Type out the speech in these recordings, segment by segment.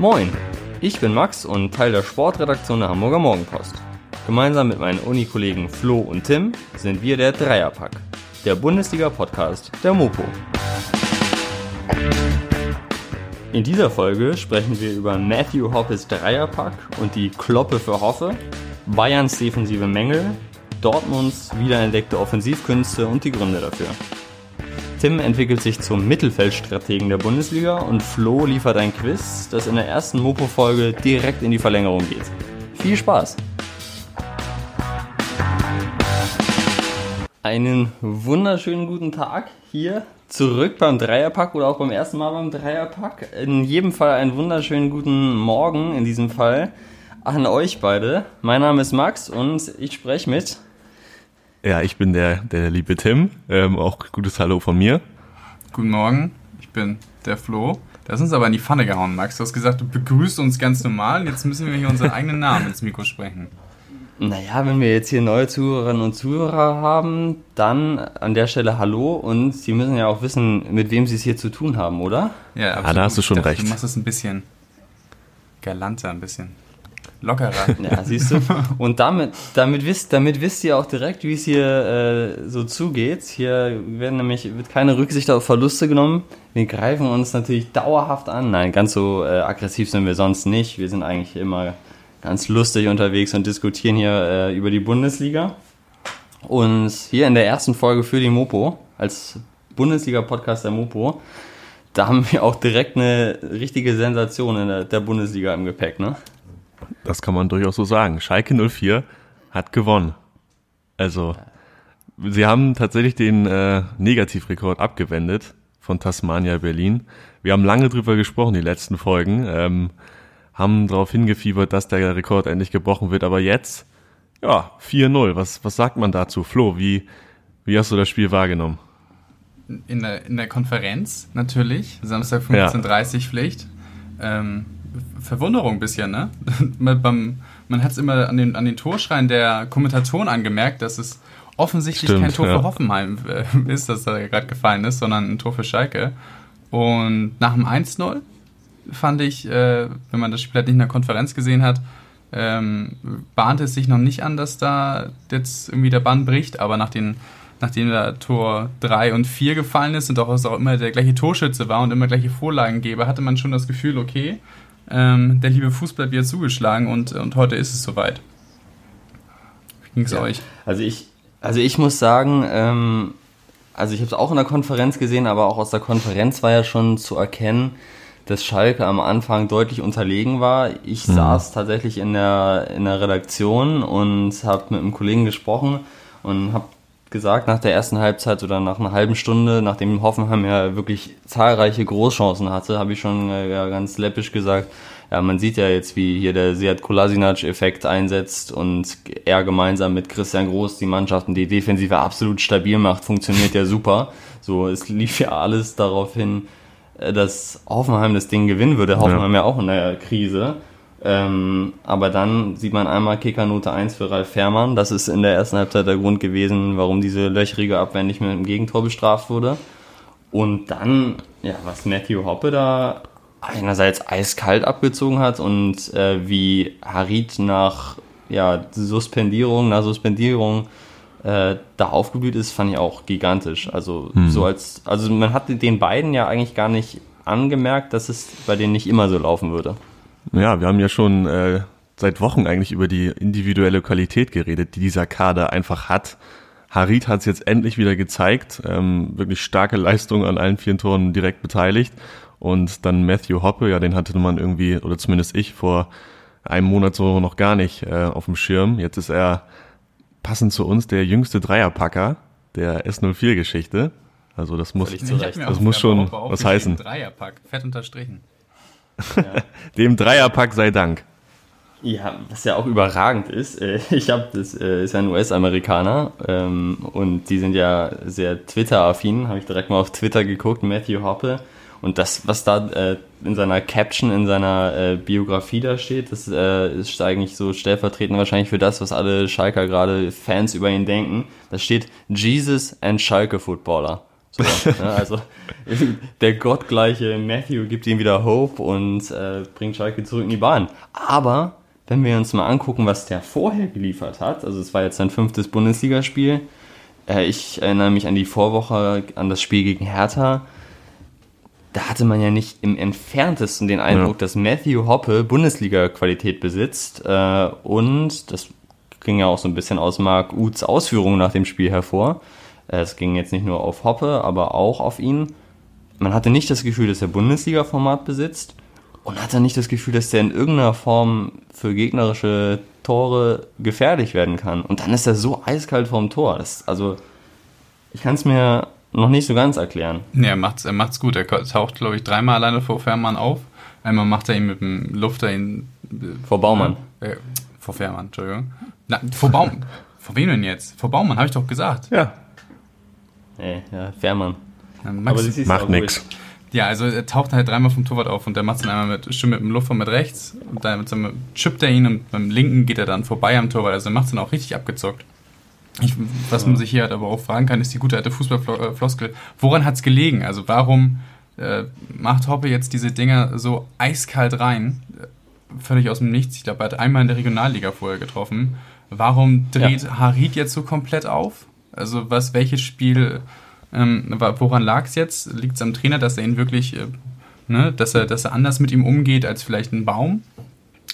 Moin, ich bin Max und Teil der Sportredaktion der Hamburger Morgenpost. Gemeinsam mit meinen Unikollegen Flo und Tim sind wir der Dreierpack, der Bundesliga-Podcast der Mopo. In dieser Folge sprechen wir über Matthew Hoppes Dreierpack und die Kloppe für Hoffe, Bayerns defensive Mängel, Dortmunds wiederentdeckte Offensivkünste und die Gründe dafür. Tim entwickelt sich zum Mittelfeldstrategen der Bundesliga und Flo liefert ein Quiz, das in der ersten Mopo-Folge direkt in die Verlängerung geht. Viel Spaß! Einen wunderschönen guten Tag hier zurück beim Dreierpack oder auch beim ersten Mal beim Dreierpack. In jedem Fall einen wunderschönen guten Morgen in diesem Fall an euch beide. Mein Name ist Max und ich spreche mit. Ja, ich bin der, der liebe Tim. Ähm, auch gutes Hallo von mir. Guten Morgen, ich bin der Flo. Das ist uns aber in die Pfanne gehauen, Max. Du hast gesagt, du begrüßt uns ganz normal. Jetzt müssen wir hier unseren eigenen Namen ins Mikro sprechen. Naja, wenn wir jetzt hier neue Zuhörerinnen und Zuhörer haben, dann an der Stelle Hallo und Sie müssen ja auch wissen, mit wem Sie es hier zu tun haben, oder? Ja, absolut. Ah, da hast du schon dachte, recht. Du machst es ein bisschen galanter, ein bisschen lockerer. Ja, siehst du. Und damit, damit, wisst, damit wisst ihr auch direkt, wie es hier äh, so zugeht. Hier werden nämlich, wird keine Rücksicht auf Verluste genommen. Wir greifen uns natürlich dauerhaft an. Nein, ganz so äh, aggressiv sind wir sonst nicht. Wir sind eigentlich immer ganz lustig unterwegs und diskutieren hier äh, über die Bundesliga. Und hier in der ersten Folge für die Mopo, als Bundesliga-Podcast der Mopo, da haben wir auch direkt eine richtige Sensation in der, der Bundesliga im Gepäck, ne? Das kann man durchaus so sagen. Schalke 04 hat gewonnen. Also, sie haben tatsächlich den äh, Negativrekord abgewendet von Tasmania Berlin. Wir haben lange drüber gesprochen, die letzten Folgen. Ähm, haben darauf hingefiebert, dass der Rekord endlich gebrochen wird. Aber jetzt, ja, 4-0. Was, was sagt man dazu? Flo, wie, wie hast du das Spiel wahrgenommen? In der, in der Konferenz natürlich, Samstag 15.30 Uhr Pflicht. Ähm, Verwunderung ein bisschen, ne? man hat es immer an den, an den Torschreien der Kommentatoren angemerkt, dass es offensichtlich Stimmt, kein Tor ja. für Hoffenheim äh, ist, das da gerade gefallen ist, sondern ein Tor für Schalke. Und nach dem 1-0 fand ich, äh, wenn man das Spiel halt nicht in der Konferenz gesehen hat, ähm, bahnte es sich noch nicht an, dass da jetzt irgendwie der Bann bricht, aber nach den, nachdem da Tor 3 und 4 gefallen ist und auch, auch immer der gleiche Torschütze war und immer gleiche Vorlagengeber, hatte man schon das Gefühl, okay, ähm, der liebe Fußball wird zugeschlagen und, und heute ist es soweit. Wie ging es ja. euch? Also ich, also ich muss sagen, ähm, also ich habe es auch in der Konferenz gesehen, aber auch aus der Konferenz war ja schon zu erkennen, dass Schalke am Anfang deutlich unterlegen war. Ich mhm. saß tatsächlich in der, in der Redaktion und habe mit einem Kollegen gesprochen und habe gesagt, nach der ersten Halbzeit oder nach einer halben Stunde, nachdem Hoffenheim ja wirklich zahlreiche Großchancen hatte, habe ich schon äh, ja, ganz läppisch gesagt, ja, man sieht ja jetzt, wie hier der Seat Kolasinac-Effekt einsetzt und er gemeinsam mit Christian Groß die Mannschaften, die Defensive absolut stabil macht, funktioniert ja super. So, es lief ja alles darauf hin, äh, dass Hoffenheim das Ding gewinnen würde. Hoffenheim ja, ja auch in der Krise. Ähm, aber dann sieht man einmal Kickernote 1 für Ralf Fährmann. Das ist in der ersten Halbzeit der Grund gewesen, warum diese löchrige Abwehr nicht mit dem Gegentor bestraft wurde. Und dann, ja, was Matthew Hoppe da einerseits eiskalt abgezogen hat und äh, wie Harit nach ja, Suspendierung, nach Suspendierung äh, da aufgeblüht ist, fand ich auch gigantisch. Also hm. so als, also man hatte den beiden ja eigentlich gar nicht angemerkt, dass es bei denen nicht immer so laufen würde. Ja, wir haben ja schon äh, seit Wochen eigentlich über die individuelle Qualität geredet, die dieser Kader einfach hat. Harit hat es jetzt endlich wieder gezeigt, ähm, wirklich starke Leistung an allen vier Toren direkt beteiligt. Und dann Matthew Hoppe, ja, den hatte man irgendwie, oder zumindest ich, vor einem Monat so noch gar nicht äh, auf dem Schirm. Jetzt ist er passend zu uns der jüngste Dreierpacker der S04-Geschichte. Also das muss, das muss schon was heißen. Dreierpack, fett unterstrichen. Ja. Dem Dreierpack sei Dank. Ja, was ja auch überragend ist. Äh, ich habe das äh, ist ja ein US-Amerikaner ähm, und die sind ja sehr Twitter-affin. Habe ich direkt mal auf Twitter geguckt, Matthew Hoppe. Und das, was da äh, in seiner Caption, in seiner Biografie da steht, das ist eigentlich so stellvertretend wahrscheinlich für das, was alle Schalker gerade Fans über ihn denken. Da steht Jesus and Schalke Footballer. So, ne? Also der gottgleiche Matthew gibt ihm wieder Hope und äh, bringt Schalke zurück in die Bahn. Aber wenn wir uns mal angucken, was der vorher geliefert hat, also es war jetzt sein fünftes Bundesligaspiel, äh, ich erinnere mich an die Vorwoche, an das Spiel gegen Hertha, da hatte man ja nicht im entferntesten den Eindruck, ja. dass Matthew Hoppe Bundesliga-Qualität besitzt. Äh, und das ging ja auch so ein bisschen aus Marc Uths Ausführungen nach dem Spiel hervor. Äh, es ging jetzt nicht nur auf Hoppe, aber auch auf ihn. Man hatte nicht das Gefühl, dass er Bundesliga-Format besitzt und hatte nicht das Gefühl, dass der in irgendeiner Form für gegnerische Tore gefährlich werden kann. Und dann ist er so eiskalt vorm Tor. Das, also, ich kann es mir noch nicht so ganz erklären. Nee, er macht's, er macht's gut. Er taucht, glaube ich, dreimal alleine vor Fährmann auf. Einmal macht er ihn mit dem Lufter ihn. Vor Baumann. Äh, vor Fährmann, Entschuldigung. Na, vor Baumann. vor wem denn jetzt? Vor Baumann, habe ich doch gesagt. Ja. Nee, ja, Fährmann. Ja, Aber das macht nichts. Ja, also er taucht halt dreimal vom Torwart auf und der macht es dann einmal mit, schön mit dem Lufter mit rechts und dann mit seinem, chippt er ihn und beim linken geht er dann vorbei am Torwart. Also er macht es dann auch richtig abgezockt. Ich, was man sich hier halt aber auch fragen kann, ist die gute alte Fußballfloskel. Woran hat es gelegen? Also warum äh, macht Hoppe jetzt diese Dinger so eiskalt rein? Völlig aus dem Nichts. Ich glaube, er hat einmal in der Regionalliga vorher getroffen. Warum dreht ja. Harid jetzt so komplett auf? Also was, welches Spiel, ähm, woran lag es jetzt? Liegt es am Trainer, dass er ihn wirklich, äh, ne, dass er, dass er anders mit ihm umgeht als vielleicht ein Baum?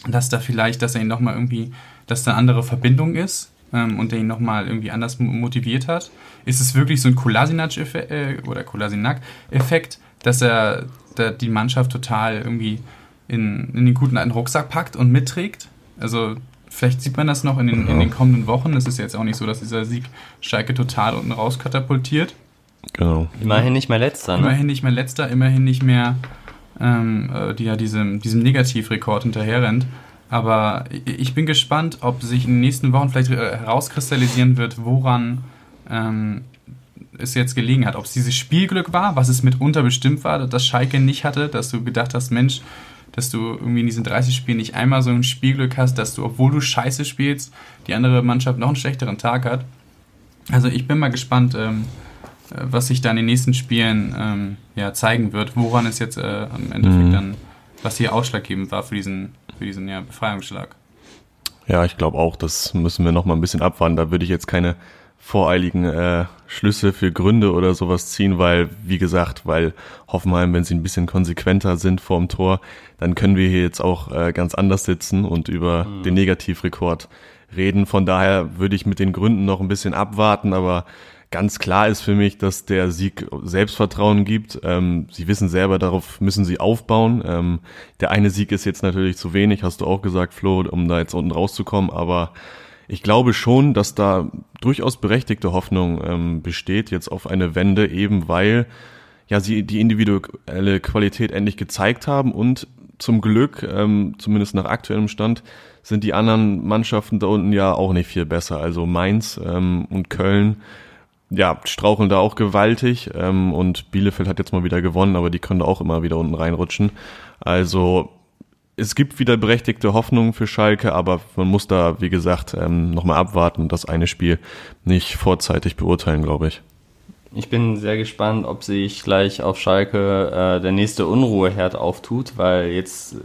Dass da vielleicht, dass er ihn nochmal irgendwie, dass da eine andere Verbindung ist? ähm, und der ihn nochmal irgendwie anders motiviert hat? Ist es wirklich so ein Kolasinac-Effekt äh, oder Kolasinac-Effekt, dass er da die Mannschaft total irgendwie in, in den guten alten Rucksack packt und mitträgt? Also vielleicht sieht man das noch in den, in den kommenden Wochen. Es ist jetzt auch nicht so, dass dieser Sieg Schalke total unten raus katapultiert. Genau. Immerhin nicht mehr letzter, ne? Immerhin nicht mehr letzter, immerhin nicht mehr ähm, äh, die ja diesem, diesem Negativrekord hinterherrennt. Aber ich bin gespannt, ob sich in den nächsten Wochen vielleicht äh, herauskristallisieren wird, woran ähm, es jetzt gelegen hat. Ob es dieses Spielglück war, was es mitunter bestimmt war, dass Schalke nicht hatte, dass du gedacht hast, Mensch, dass du irgendwie in diesen 30 Spielen nicht einmal so ein Spielglück hast, dass du, obwohl du scheiße spielst, die andere Mannschaft noch einen schlechteren Tag hat. Also ich bin mal gespannt, ähm, äh, was sich da in den nächsten Spielen ähm, ja, zeigen wird, woran es jetzt äh, am Endeffekt mhm. dann, was hier ausschlaggebend war für diesen für diesen ja, Befreiungsschlag. Ja, ich glaube auch, das müssen wir noch mal ein bisschen abwarten. Da würde ich jetzt keine voreiligen äh, Schlüsse für Gründe oder sowas ziehen, weil, wie gesagt, weil Hoffenheim, wenn sie ein bisschen konsequenter sind vorm Tor, dann können wir hier jetzt auch äh, ganz anders sitzen und über mhm. den Negativrekord reden. Von daher würde ich mit den Gründen noch ein bisschen abwarten, aber Ganz klar ist für mich, dass der Sieg Selbstvertrauen gibt. Ähm, sie wissen selber, darauf müssen sie aufbauen. Ähm, der eine Sieg ist jetzt natürlich zu wenig, hast du auch gesagt, Flo, um da jetzt unten rauszukommen. Aber ich glaube schon, dass da durchaus berechtigte Hoffnung ähm, besteht jetzt auf eine Wende, eben weil ja sie die individuelle Qualität endlich gezeigt haben und zum Glück, ähm, zumindest nach aktuellem Stand, sind die anderen Mannschaften da unten ja auch nicht viel besser. Also Mainz ähm, und Köln ja, straucheln da auch gewaltig ähm, und Bielefeld hat jetzt mal wieder gewonnen, aber die können da auch immer wieder unten reinrutschen. Also es gibt wieder berechtigte Hoffnungen für Schalke, aber man muss da, wie gesagt, ähm, nochmal abwarten und das eine Spiel nicht vorzeitig beurteilen, glaube ich. Ich bin sehr gespannt, ob sich gleich auf Schalke äh, der nächste Unruheherd auftut, weil jetzt äh,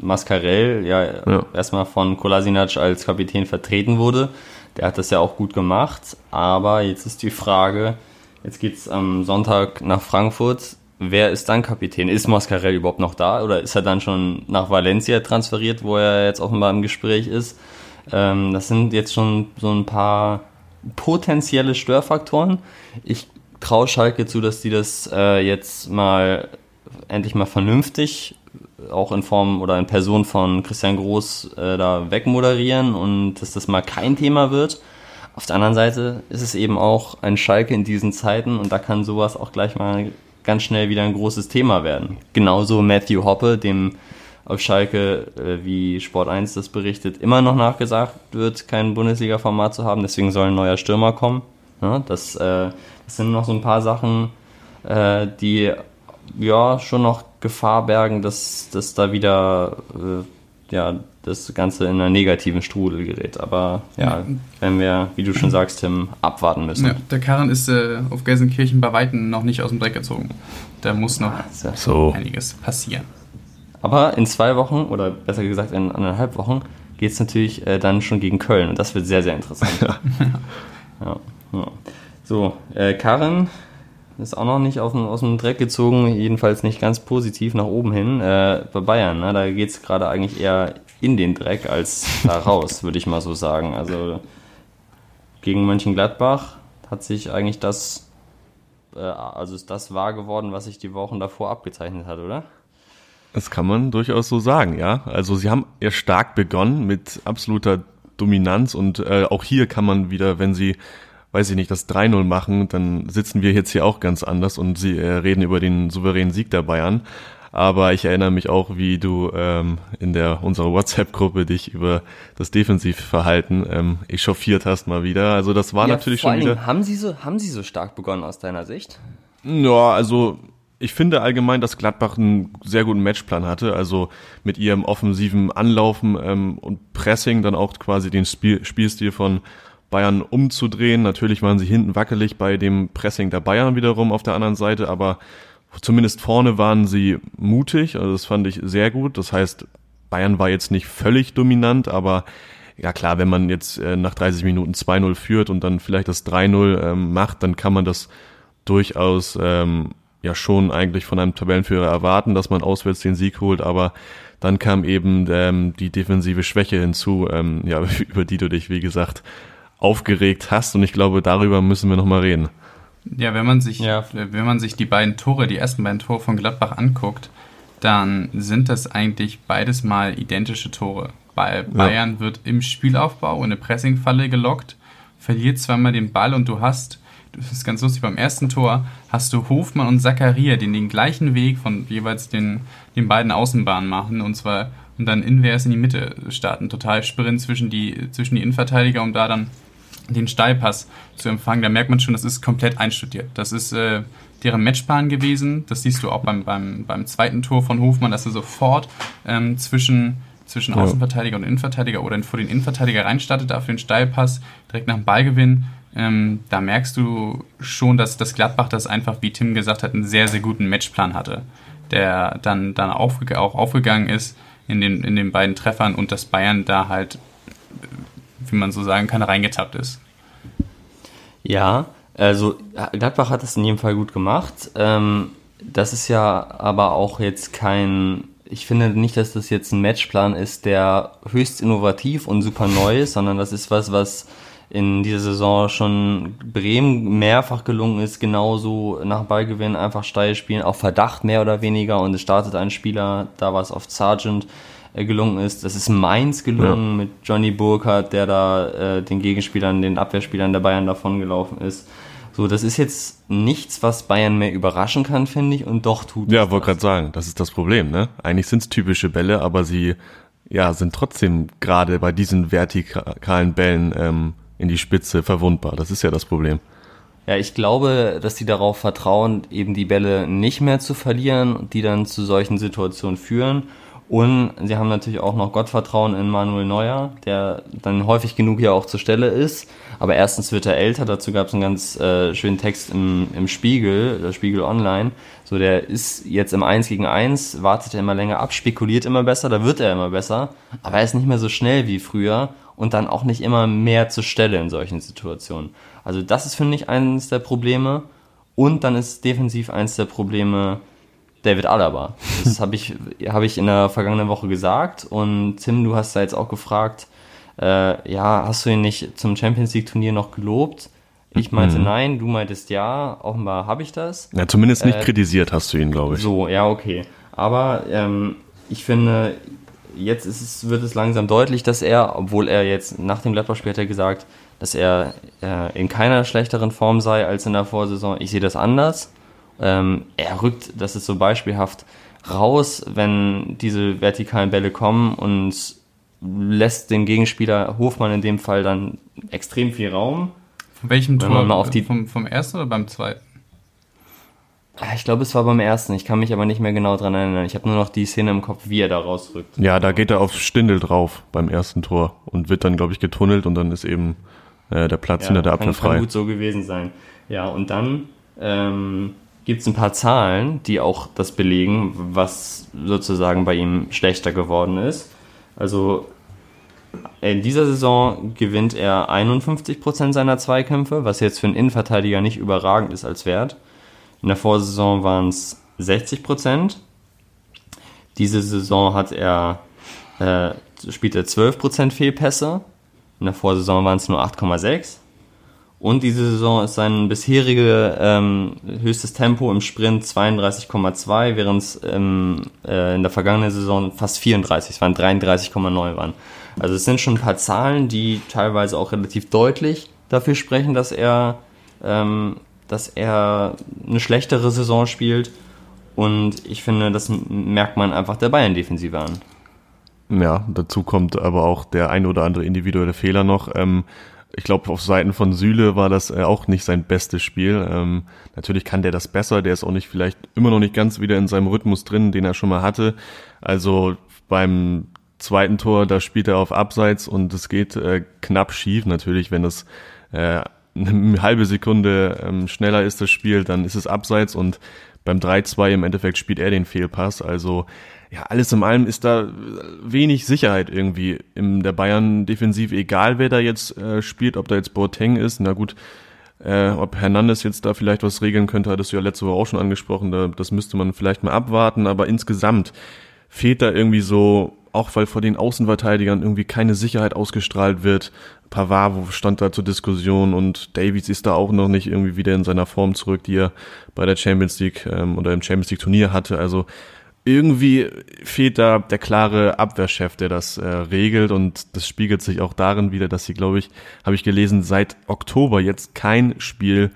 Mascarell ja, ja. erstmal von Kolasinac als Kapitän vertreten wurde. Der hat das ja auch gut gemacht, aber jetzt ist die Frage, jetzt geht es am Sonntag nach Frankfurt. Wer ist dann Kapitän? Ist Mascarell überhaupt noch da oder ist er dann schon nach Valencia transferiert, wo er jetzt offenbar im Gespräch ist? Ähm, das sind jetzt schon so ein paar potenzielle Störfaktoren. Ich traue Schalke zu, dass die das äh, jetzt mal endlich mal vernünftig auch in Form oder in Person von Christian Groß äh, da wegmoderieren und dass das mal kein Thema wird. Auf der anderen Seite ist es eben auch ein Schalke in diesen Zeiten und da kann sowas auch gleich mal ganz schnell wieder ein großes Thema werden. Genauso Matthew Hoppe, dem auf Schalke, äh, wie Sport 1 das berichtet, immer noch nachgesagt wird, kein Bundesliga-Format zu haben, deswegen soll ein neuer Stürmer kommen. Das, äh, das sind noch so ein paar Sachen, äh, die ja schon noch Gefahr bergen, dass, dass da wieder ja, das Ganze in einen negativen Strudel gerät. Aber ja, werden wir, wie du schon sagst, Tim, abwarten müssen. Ja, der Karren ist äh, auf Gelsenkirchen bei Weitem noch nicht aus dem Dreck gezogen. Da muss noch so. einiges passieren. Aber in zwei Wochen, oder besser gesagt in anderthalb Wochen, geht es natürlich äh, dann schon gegen Köln. Und das wird sehr, sehr interessant. ja. ja. So, äh, Karin ist auch noch nicht aus dem, aus dem Dreck gezogen, jedenfalls nicht ganz positiv nach oben hin. Äh, bei Bayern, ne, da geht es gerade eigentlich eher in den Dreck als da raus, würde ich mal so sagen. Also gegen Mönchengladbach hat sich eigentlich das, äh, also ist das wahr geworden, was sich die Wochen davor abgezeichnet hat, oder? Das kann man durchaus so sagen, ja. Also sie haben eher stark begonnen mit absoluter Dominanz und äh, auch hier kann man wieder, wenn sie weiß ich nicht, das 3-0 machen, dann sitzen wir jetzt hier auch ganz anders und sie äh, reden über den souveränen Sieg der Bayern. Aber ich erinnere mich auch, wie du ähm, in der unserer WhatsApp-Gruppe dich über das Defensivverhalten ähm, echauffiert hast mal wieder. Also das war ja, natürlich schon wieder. Haben sie so haben sie so stark begonnen aus deiner Sicht? Ja, also ich finde allgemein, dass Gladbach einen sehr guten Matchplan hatte. Also mit ihrem offensiven Anlaufen ähm, und Pressing dann auch quasi den Spiel, Spielstil von Bayern umzudrehen. Natürlich waren sie hinten wackelig bei dem Pressing der Bayern wiederum auf der anderen Seite, aber zumindest vorne waren sie mutig. Also das fand ich sehr gut. Das heißt, Bayern war jetzt nicht völlig dominant, aber ja klar, wenn man jetzt äh, nach 30 Minuten 2-0 führt und dann vielleicht das 3-0 ähm, macht, dann kann man das durchaus ähm, ja schon eigentlich von einem Tabellenführer erwarten, dass man auswärts den Sieg holt, aber dann kam eben ähm, die defensive Schwäche hinzu, ähm, ja, über die du dich, wie gesagt, aufgeregt hast. Und ich glaube, darüber müssen wir nochmal reden. Ja, wenn man sich, ja. wenn man sich die beiden Tore, die ersten beiden Tore von Gladbach anguckt, dann sind das eigentlich beides mal identische Tore. Bei Bayern ja. wird im Spielaufbau in eine Pressingfalle gelockt, verliert zweimal den Ball und du hast, das ist ganz lustig, beim ersten Tor hast du Hofmann und Zakaria, die den gleichen Weg von jeweils den, den beiden Außenbahnen machen und zwar und dann invers in die Mitte starten. Total Sprint zwischen die, zwischen die Innenverteidiger, um da dann den Steilpass zu empfangen, da merkt man schon, das ist komplett einstudiert. Das ist äh, deren Matchplan gewesen. Das siehst du auch beim, beim, beim zweiten Tor von Hofmann, dass er sofort ähm, zwischen, zwischen ja. Außenverteidiger und Innenverteidiger oder vor den Innenverteidiger reinstartet, dafür den Steilpass direkt nach dem Ballgewinn. Ähm, da merkst du schon, dass das Gladbach das einfach, wie Tim gesagt hat, einen sehr, sehr guten Matchplan hatte, der dann, dann aufge auch aufgegangen ist in den, in den beiden Treffern und dass Bayern da halt wie man so sagen kann, reingetappt ist. Ja, also Gladbach hat es in jedem Fall gut gemacht. Ähm, das ist ja aber auch jetzt kein, ich finde nicht, dass das jetzt ein Matchplan ist, der höchst innovativ und super neu ist, sondern das ist was, was in dieser Saison schon Bremen mehrfach gelungen ist, genauso nach Ballgewinn einfach steil spielen, auf Verdacht mehr oder weniger und es startet ein Spieler, da war es auf Sargent, gelungen ist. Das ist Mainz gelungen ja. mit Johnny Burkhardt, der da äh, den Gegenspielern, den Abwehrspielern der Bayern davongelaufen ist. So, das ist jetzt nichts, was Bayern mehr überraschen kann, finde ich, und doch tut Ja, wollte gerade sagen, das ist das Problem, ne? Eigentlich sind es typische Bälle, aber sie ja, sind trotzdem gerade bei diesen vertikalen Bällen ähm, in die Spitze verwundbar. Das ist ja das Problem. Ja, ich glaube, dass sie darauf vertrauen, eben die Bälle nicht mehr zu verlieren, die dann zu solchen Situationen führen. Und sie haben natürlich auch noch Gottvertrauen in Manuel Neuer, der dann häufig genug hier auch zur Stelle ist. Aber erstens wird er älter, dazu gab es einen ganz äh, schönen Text im, im Spiegel, der Spiegel Online. So, der ist jetzt im 1 gegen 1, wartet er immer länger ab, spekuliert immer besser, da wird er immer besser. Aber er ist nicht mehr so schnell wie früher und dann auch nicht immer mehr zur Stelle in solchen Situationen. Also das ist, finde ich, eines der Probleme. Und dann ist defensiv eines der Probleme, David Alaba. Das habe ich, hab ich in der vergangenen Woche gesagt. Und Tim, du hast da jetzt auch gefragt, äh, ja, hast du ihn nicht zum Champions League Turnier noch gelobt? Ich meinte mhm. nein, du meintest ja. Offenbar habe ich das. Ja, zumindest nicht äh, kritisiert hast du ihn, glaube ich. So, ja, okay. Aber ähm, ich finde, jetzt es, wird es langsam deutlich, dass er, obwohl er jetzt nach dem Gladbach-Spiel hat er gesagt, dass er äh, in keiner schlechteren Form sei als in der Vorsaison. Ich sehe das anders. Ähm, er rückt, das ist so beispielhaft, raus, wenn diese vertikalen Bälle kommen und lässt dem Gegenspieler Hofmann in dem Fall dann extrem viel Raum. Von welchem Tor? Mal auf die vom, vom ersten oder beim zweiten? Ah, ich glaube, es war beim ersten. Ich kann mich aber nicht mehr genau dran erinnern. Ich habe nur noch die Szene im Kopf, wie er da rausrückt. Ja, da geht er auf Stindel drauf beim ersten Tor und wird dann, glaube ich, getunnelt und dann ist eben äh, der Platz ja, hinter der Abwehr frei. Kann gut so gewesen sein. Ja, und dann ähm, gibt es ein paar Zahlen, die auch das belegen, was sozusagen bei ihm schlechter geworden ist. Also in dieser Saison gewinnt er 51% seiner Zweikämpfe, was jetzt für einen Innenverteidiger nicht überragend ist als Wert. In der Vorsaison waren es 60%. Diese Saison hat er, äh, spielt er 12% Fehlpässe. In der Vorsaison waren es nur 8,6. Und diese Saison ist sein bisheriges ähm, höchstes Tempo im Sprint 32,2, während es ähm, äh, in der vergangenen Saison fast 34, es waren 33,9 waren. Also es sind schon ein paar Zahlen, die teilweise auch relativ deutlich dafür sprechen, dass er, ähm, dass er eine schlechtere Saison spielt. Und ich finde, das merkt man einfach der Bayern-Defensive an. Ja, dazu kommt aber auch der ein oder andere individuelle Fehler noch. Ähm, ich glaube, auf Seiten von Süle war das äh, auch nicht sein bestes Spiel. Ähm, natürlich kann der das besser, der ist auch nicht vielleicht immer noch nicht ganz wieder in seinem Rhythmus drin, den er schon mal hatte. Also beim zweiten Tor, da spielt er auf Abseits und es geht äh, knapp schief. Natürlich, wenn es äh, eine halbe Sekunde ähm, schneller ist das Spiel, dann ist es Abseits und beim 3-2 im Endeffekt spielt er den Fehlpass. Also ja, alles in allem ist da wenig Sicherheit irgendwie in der Bayern-Defensive, egal wer da jetzt äh, spielt, ob da jetzt Boateng ist, na gut, äh, ob Hernandez jetzt da vielleicht was regeln könnte, hattest du ja letzte Woche auch schon angesprochen, da, das müsste man vielleicht mal abwarten, aber insgesamt fehlt da irgendwie so, auch weil vor den Außenverteidigern irgendwie keine Sicherheit ausgestrahlt wird. Pavard stand da zur Diskussion und Davies ist da auch noch nicht irgendwie wieder in seiner Form zurück, die er bei der Champions League ähm, oder im Champions League Turnier hatte. Also irgendwie fehlt da der klare Abwehrchef, der das äh, regelt und das spiegelt sich auch darin wieder, dass sie, glaube ich, habe ich gelesen, seit Oktober jetzt kein Spiel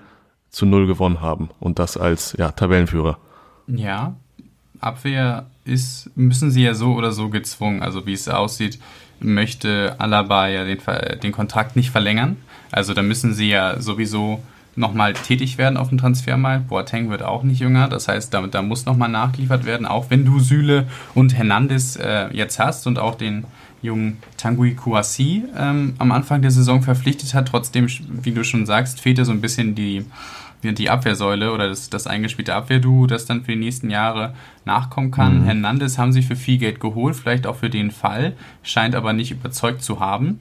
zu null gewonnen haben und das als ja, Tabellenführer. Ja, Abwehr ist, müssen sie ja so oder so gezwungen. Also wie es aussieht, möchte Alaba ja den, den Kontrakt nicht verlängern. Also da müssen sie ja sowieso nochmal tätig werden auf dem Transfermarkt. Boateng wird auch nicht jünger, das heißt, da, da muss nochmal nachgeliefert werden, auch wenn du Süle und Hernandez äh, jetzt hast und auch den jungen Tanguy Kouassi ähm, am Anfang der Saison verpflichtet hat. Trotzdem, wie du schon sagst, fehlt ja so ein bisschen die, die Abwehrsäule oder das, das eingespielte Abwehrduo, das dann für die nächsten Jahre nachkommen kann. Mhm. Hernandez haben sie für viel Geld geholt, vielleicht auch für den Fall, scheint aber nicht überzeugt zu haben.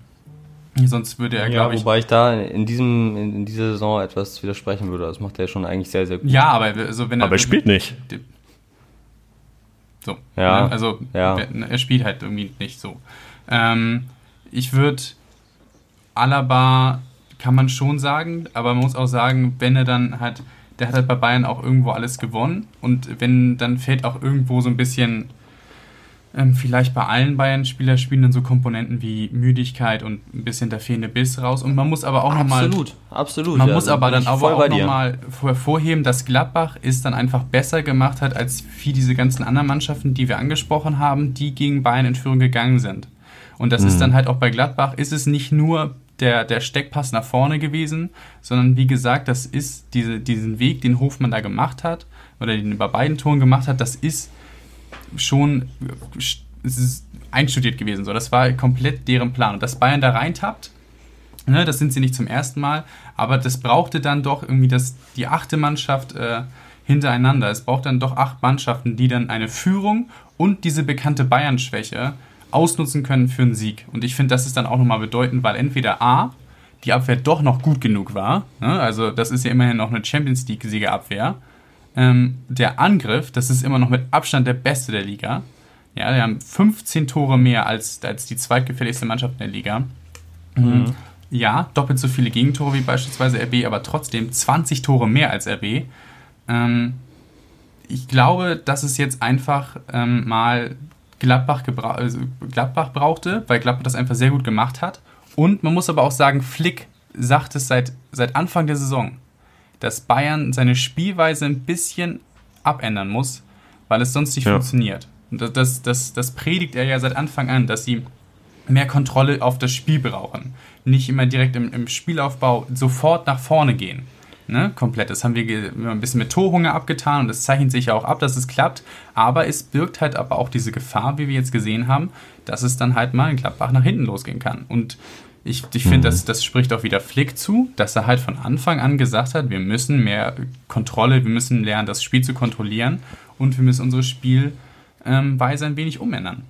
Sonst würde er, glaube ich. Wobei ich da in, diesem, in dieser Saison etwas widersprechen würde. Das macht er schon eigentlich sehr, sehr gut. Ja, aber also wenn er. Aber er spielt nicht. So. Ja. Ne, also ja. er spielt halt irgendwie nicht so. Ähm, ich würde Alaba kann man schon sagen, aber man muss auch sagen, wenn er dann halt, der hat halt bei Bayern auch irgendwo alles gewonnen und wenn dann fällt auch irgendwo so ein bisschen ähm, vielleicht bei allen Bayern-Spieler spielen dann so Komponenten wie Müdigkeit und ein bisschen der fehlende Biss raus. Und man muss aber auch nochmal. Absolut, absolut. Man ja, muss aber dann aber auch nochmal hervorheben, dass Gladbach es dann einfach besser gemacht hat als viele diese ganzen anderen Mannschaften, die wir angesprochen haben, die gegen Bayern in Führung gegangen sind. Und das mhm. ist dann halt auch bei Gladbach, ist es nicht nur der, der Steckpass nach vorne gewesen, sondern wie gesagt, das ist diese, diesen Weg, den Hofmann da gemacht hat, oder den bei beiden Toren gemacht hat, das ist schon es ist einstudiert gewesen. So, das war komplett deren Plan. Und dass Bayern da reintappt, ne, das sind sie nicht zum ersten Mal, aber das brauchte dann doch irgendwie das, die achte Mannschaft äh, hintereinander. Es braucht dann doch acht Mannschaften, die dann eine Führung und diese bekannte Bayern-Schwäche ausnutzen können für einen Sieg. Und ich finde, das ist dann auch nochmal bedeutend, weil entweder A, die Abwehr doch noch gut genug war, ne? also das ist ja immerhin noch eine Champions League-Siegerabwehr, ähm, der Angriff, das ist immer noch mit Abstand der beste der Liga. Ja, die haben 15 Tore mehr als, als die zweitgefährlichste Mannschaft in der Liga. Mhm. Ja, doppelt so viele Gegentore wie beispielsweise RB, aber trotzdem 20 Tore mehr als RB. Ähm, ich glaube, dass es jetzt einfach ähm, mal Gladbach, also Gladbach brauchte, weil Gladbach das einfach sehr gut gemacht hat. Und man muss aber auch sagen, Flick sagt es seit, seit Anfang der Saison dass Bayern seine Spielweise ein bisschen abändern muss, weil es sonst nicht ja. funktioniert. Und das, das, das, das predigt er ja seit Anfang an, dass sie mehr Kontrolle auf das Spiel brauchen. Nicht immer direkt im, im Spielaufbau sofort nach vorne gehen. Ne, komplett. Das haben wir ein bisschen mit Torhunger abgetan und es zeichnet sich ja auch ab, dass es klappt. Aber es birgt halt aber auch diese Gefahr, wie wir jetzt gesehen haben, dass es dann halt mal in Gladbach nach hinten losgehen kann. Und ich, ich finde, mhm. das, das spricht auch wieder Flick zu, dass er halt von Anfang an gesagt hat, wir müssen mehr Kontrolle, wir müssen lernen, das Spiel zu kontrollieren und wir müssen unsere Spielweise ein wenig umändern.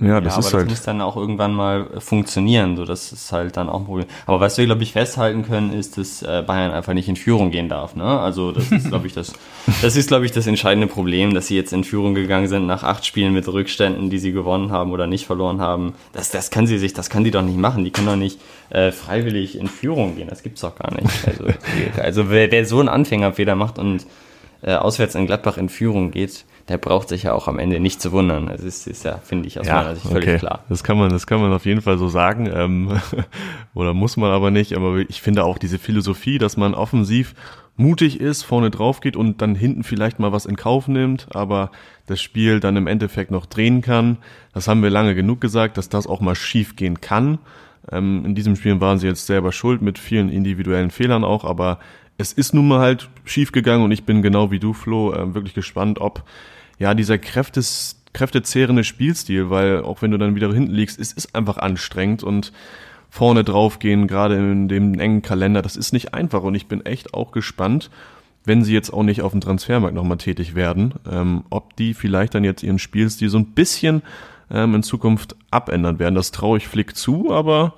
Ja, das ja, ist aber halt. Das muss dann auch irgendwann mal funktionieren. So, das ist halt dann auch ein Problem. Aber was wir, glaube ich, festhalten können, ist, dass äh, Bayern einfach nicht in Führung gehen darf. Ne? Also das ist, glaube ich, das, das ist, glaube ich, das entscheidende Problem, dass sie jetzt in Führung gegangen sind nach acht Spielen mit Rückständen, die sie gewonnen haben oder nicht verloren haben. Das, das kann sie sich, das kann die doch nicht machen. Die können doch nicht äh, freiwillig in Führung gehen. Das gibt's doch gar nicht. Also, also wer, wer so einen Anfängerfehler macht und äh, auswärts in Gladbach in Führung geht, der braucht sich ja auch am Ende nicht zu wundern. Das ist, ist ja, finde ich, aus ja, meiner Sicht völlig okay. klar. Das kann man, das kann man auf jeden Fall so sagen. Ähm, oder muss man aber nicht. Aber ich finde auch diese Philosophie, dass man offensiv mutig ist, vorne drauf geht und dann hinten vielleicht mal was in Kauf nimmt, aber das Spiel dann im Endeffekt noch drehen kann. Das haben wir lange genug gesagt, dass das auch mal schief gehen kann. Ähm, in diesem Spiel waren sie jetzt selber schuld mit vielen individuellen Fehlern auch, aber es ist nun mal halt schief gegangen und ich bin genau wie du, Flo, äh, wirklich gespannt, ob ja, dieser Kräftes, kräftezehrende Spielstil, weil auch wenn du dann wieder hinten liegst, es ist einfach anstrengend und vorne draufgehen, gerade in dem engen Kalender, das ist nicht einfach und ich bin echt auch gespannt, wenn sie jetzt auch nicht auf dem Transfermarkt nochmal tätig werden, ähm, ob die vielleicht dann jetzt ihren Spielstil so ein bisschen ähm, in Zukunft abändern werden. Das traue ich Flick zu, aber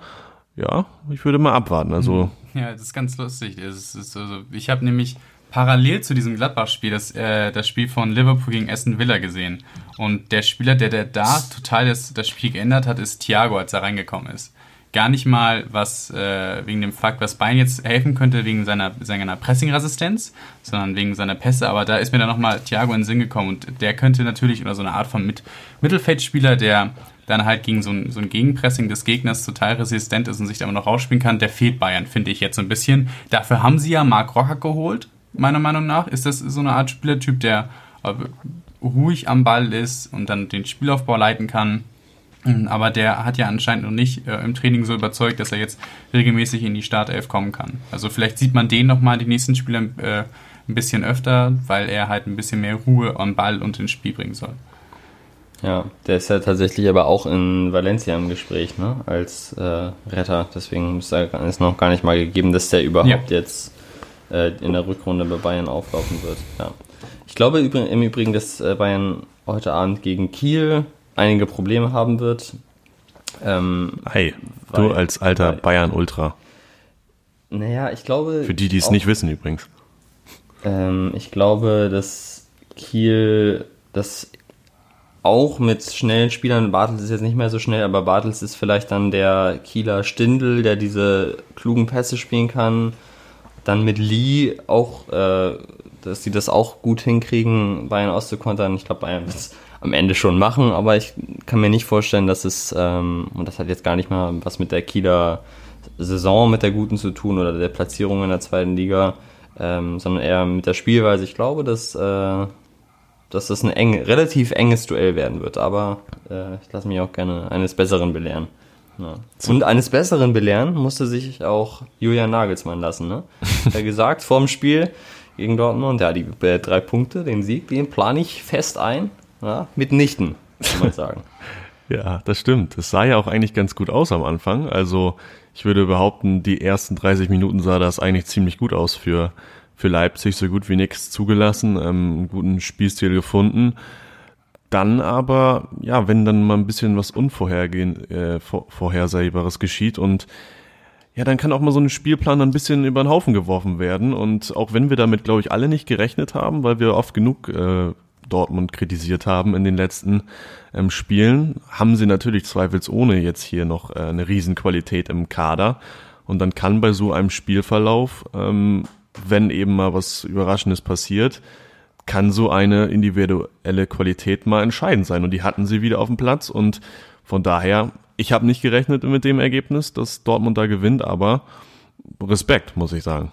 ja, ich würde mal abwarten. Also ja, das ist ganz lustig. Ist, also, ich habe nämlich parallel zu diesem Gladbach-Spiel das, äh, das Spiel von Liverpool gegen Aston Villa gesehen. Und der Spieler, der, der da total das, das Spiel geändert hat, ist Thiago, als er reingekommen ist. Gar nicht mal was äh, wegen dem Fakt, was Bayern jetzt helfen könnte, wegen seiner, seiner Pressing-Resistenz, sondern wegen seiner Pässe. Aber da ist mir dann nochmal Thiago in den Sinn gekommen. Und der könnte natürlich, oder so eine Art von Mit Mittelfeldspieler, der dann halt gegen so ein, so ein Gegenpressing des Gegners total resistent ist und sich da immer noch rausspielen kann, der fehlt Bayern, finde ich jetzt so ein bisschen. Dafür haben sie ja Marc Rocker geholt, meiner Meinung nach, ist das so eine Art Spielertyp, der äh, ruhig am Ball ist und dann den Spielaufbau leiten kann. Mhm, aber der hat ja anscheinend noch nicht äh, im Training so überzeugt, dass er jetzt regelmäßig in die Startelf kommen kann. Also vielleicht sieht man den nochmal die nächsten Spiele äh, ein bisschen öfter, weil er halt ein bisschen mehr Ruhe am Ball und ins Spiel bringen soll. Ja, der ist ja tatsächlich aber auch in Valencia im Gespräch, ne? Als äh, Retter. Deswegen ist es noch gar nicht mal gegeben, dass der überhaupt ja. jetzt äh, in der Rückrunde bei Bayern auflaufen wird. Ja. Ich glaube im Übrigen, dass äh, Bayern heute Abend gegen Kiel einige Probleme haben wird. Ähm, hey, weil, du als alter Bayern-Ultra. Naja, ich glaube. Für die, die es nicht wissen übrigens. Ähm, ich glaube, dass Kiel das auch mit schnellen Spielern, Bartels ist jetzt nicht mehr so schnell, aber Bartels ist vielleicht dann der Kieler Stindel, der diese klugen Pässe spielen kann. Dann mit Lee auch, äh, dass sie das auch gut hinkriegen, Bayern auszukontern. Ich glaube, Bayern wird es am Ende schon machen, aber ich kann mir nicht vorstellen, dass es, ähm, und das hat jetzt gar nicht mal was mit der Kieler Saison, mit der guten zu tun oder der Platzierung in der zweiten Liga, ähm, sondern eher mit der Spielweise. Ich glaube, dass, äh, dass das ein eng, relativ enges Duell werden wird, aber äh, ich lasse mich auch gerne eines Besseren belehren. Ja. Und eines Besseren belehren musste sich auch Julian Nagelsmann lassen. Ne? Er hat gesagt, vor dem Spiel gegen Dortmund, ja, die äh, drei Punkte, den Sieg, den plane ich fest ein. Ja, mitnichten, kann man sagen. ja, das stimmt. Es sah ja auch eigentlich ganz gut aus am Anfang. Also ich würde behaupten, die ersten 30 Minuten sah das eigentlich ziemlich gut aus für, für Leipzig, so gut wie nichts zugelassen, ähm, einen guten Spielstil gefunden dann aber, ja, wenn dann mal ein bisschen was Unvorhergehen, äh, vor, Vorhersehbares geschieht und ja, dann kann auch mal so ein Spielplan ein bisschen über den Haufen geworfen werden. Und auch wenn wir damit, glaube ich, alle nicht gerechnet haben, weil wir oft genug äh, Dortmund kritisiert haben in den letzten ähm, Spielen, haben sie natürlich zweifelsohne jetzt hier noch äh, eine Riesenqualität im Kader. Und dann kann bei so einem Spielverlauf, ähm, wenn eben mal was Überraschendes passiert, kann so eine individuelle Qualität mal entscheidend sein. Und die hatten sie wieder auf dem Platz. Und von daher, ich habe nicht gerechnet mit dem Ergebnis, dass Dortmund da gewinnt, aber Respekt, muss ich sagen.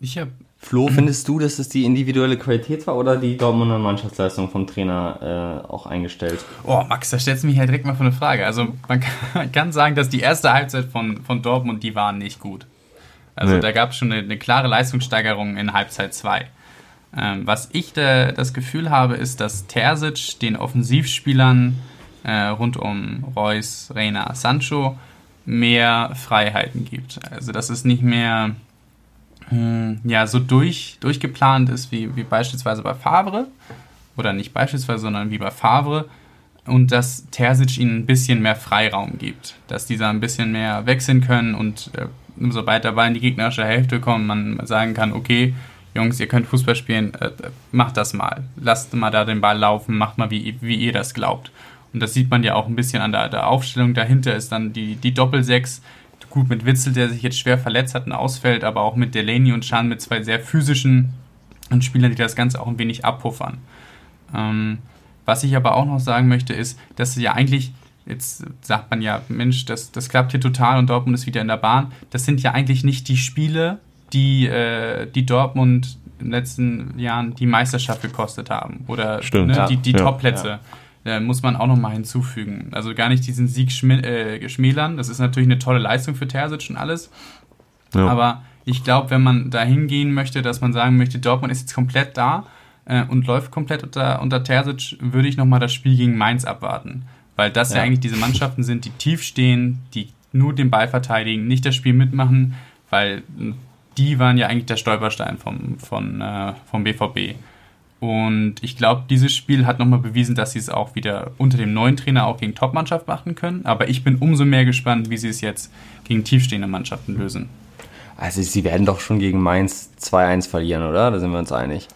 Ich habe Flo, findest du, dass es die individuelle Qualität war oder die Dortmunder Mannschaftsleistung vom Trainer äh, auch eingestellt? Oh, Max, da stellst du mich halt direkt mal vor eine Frage. Also man kann sagen, dass die erste Halbzeit von, von Dortmund, die war nicht gut. Also nee. da gab es schon eine, eine, klare Leistungssteigerung in Halbzeit 2. Ähm, was ich da, das Gefühl habe, ist, dass Terzic den Offensivspielern äh, rund um Reus, Reina, Sancho mehr Freiheiten gibt. Also dass es nicht mehr hm, ja, so durch, durchgeplant ist wie, wie beispielsweise bei Favre. Oder nicht beispielsweise, sondern wie bei Favre. Und dass Terzic ihnen ein bisschen mehr Freiraum gibt. Dass dieser ein bisschen mehr wechseln können und äh, sobald der Ball in die gegnerische Hälfte kommt, man sagen kann, okay, Jungs, ihr könnt Fußball spielen, äh, macht das mal. Lasst mal da den Ball laufen, macht mal, wie, wie ihr das glaubt. Und das sieht man ja auch ein bisschen an der, der Aufstellung. Dahinter ist dann die, die Doppelsechs. Gut, mit Witzel, der sich jetzt schwer verletzt hat und ausfällt, aber auch mit Delaney und Chan mit zwei sehr physischen Spielern, die das Ganze auch ein wenig abpuffern. Ähm, was ich aber auch noch sagen möchte, ist, dass ja eigentlich, jetzt sagt man ja, Mensch, das, das klappt hier total und Dortmund ist wieder in der Bahn. Das sind ja eigentlich nicht die Spiele, die, äh, die Dortmund in den letzten Jahren die Meisterschaft gekostet haben. Oder Stimmt, ne, ja. die, die ja, Top-Plätze. Ja. Äh, muss man auch nochmal hinzufügen. Also gar nicht diesen Sieg äh, schmälern. Das ist natürlich eine tolle Leistung für Terzic und alles. Aber ich glaube, wenn man da hingehen möchte, dass man sagen möchte, Dortmund ist jetzt komplett da äh, und läuft komplett unter, unter Terzic, würde ich nochmal das Spiel gegen Mainz abwarten. Weil das ja. ja eigentlich diese Mannschaften sind, die tief stehen, die nur den Ball verteidigen, nicht das Spiel mitmachen, weil die waren ja eigentlich der Stolperstein vom, von, äh, vom BVB. Und ich glaube, dieses Spiel hat nochmal bewiesen, dass sie es auch wieder unter dem neuen Trainer auch gegen Top-Mannschaft machen können. Aber ich bin umso mehr gespannt, wie sie es jetzt gegen tiefstehende Mannschaften lösen. Also sie werden doch schon gegen Mainz 2-1 verlieren, oder? Da sind wir uns einig.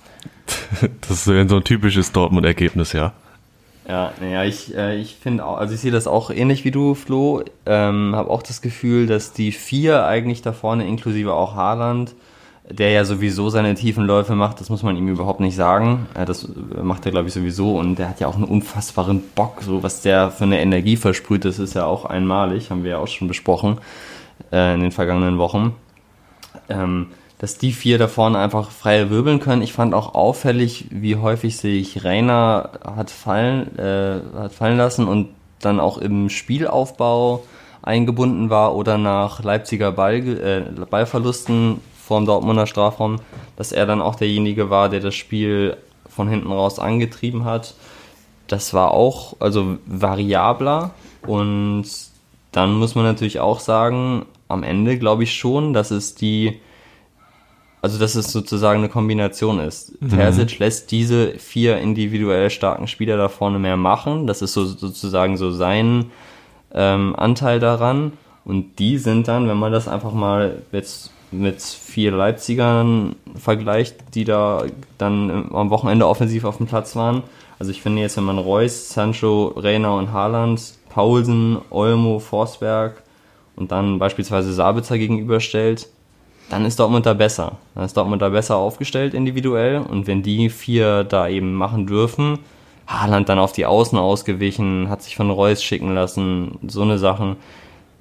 das ist so ein typisches Dortmund-Ergebnis, ja. Ja, naja, ich, äh, ich finde auch, also ich sehe das auch ähnlich wie du, Flo. Ähm, habe auch das Gefühl, dass die vier eigentlich da vorne, inklusive auch Haaland, der ja sowieso seine tiefen Läufe macht, das muss man ihm überhaupt nicht sagen. Äh, das macht er, glaube ich, sowieso und der hat ja auch einen unfassbaren Bock, so was der für eine Energie versprüht, das ist ja auch einmalig, haben wir ja auch schon besprochen äh, in den vergangenen Wochen. Ähm, dass die vier da vorne einfach frei wirbeln können. Ich fand auch auffällig, wie häufig sich Rainer hat fallen, äh, hat fallen lassen und dann auch im Spielaufbau eingebunden war oder nach Leipziger Ball, äh, Ballverlusten vorm Dortmunder Strafraum, dass er dann auch derjenige war, der das Spiel von hinten raus angetrieben hat. Das war auch also variabler und dann muss man natürlich auch sagen, am Ende glaube ich schon, dass es die also dass es sozusagen eine Kombination ist. Mhm. Terzic lässt diese vier individuell starken Spieler da vorne mehr machen. Das ist so sozusagen so sein ähm, Anteil daran. Und die sind dann, wenn man das einfach mal jetzt mit vier Leipzigern vergleicht, die da dann am Wochenende offensiv auf dem Platz waren. Also ich finde jetzt, wenn man Reus, Sancho, Reiner und Haaland, Paulsen, Olmo, Forsberg und dann beispielsweise Sabitzer gegenüberstellt, dann ist Dortmund da besser. Dann ist Dortmund da besser aufgestellt individuell und wenn die vier da eben machen dürfen, Haaland dann auf die Außen ausgewichen, hat sich von Reus schicken lassen, so eine Sachen,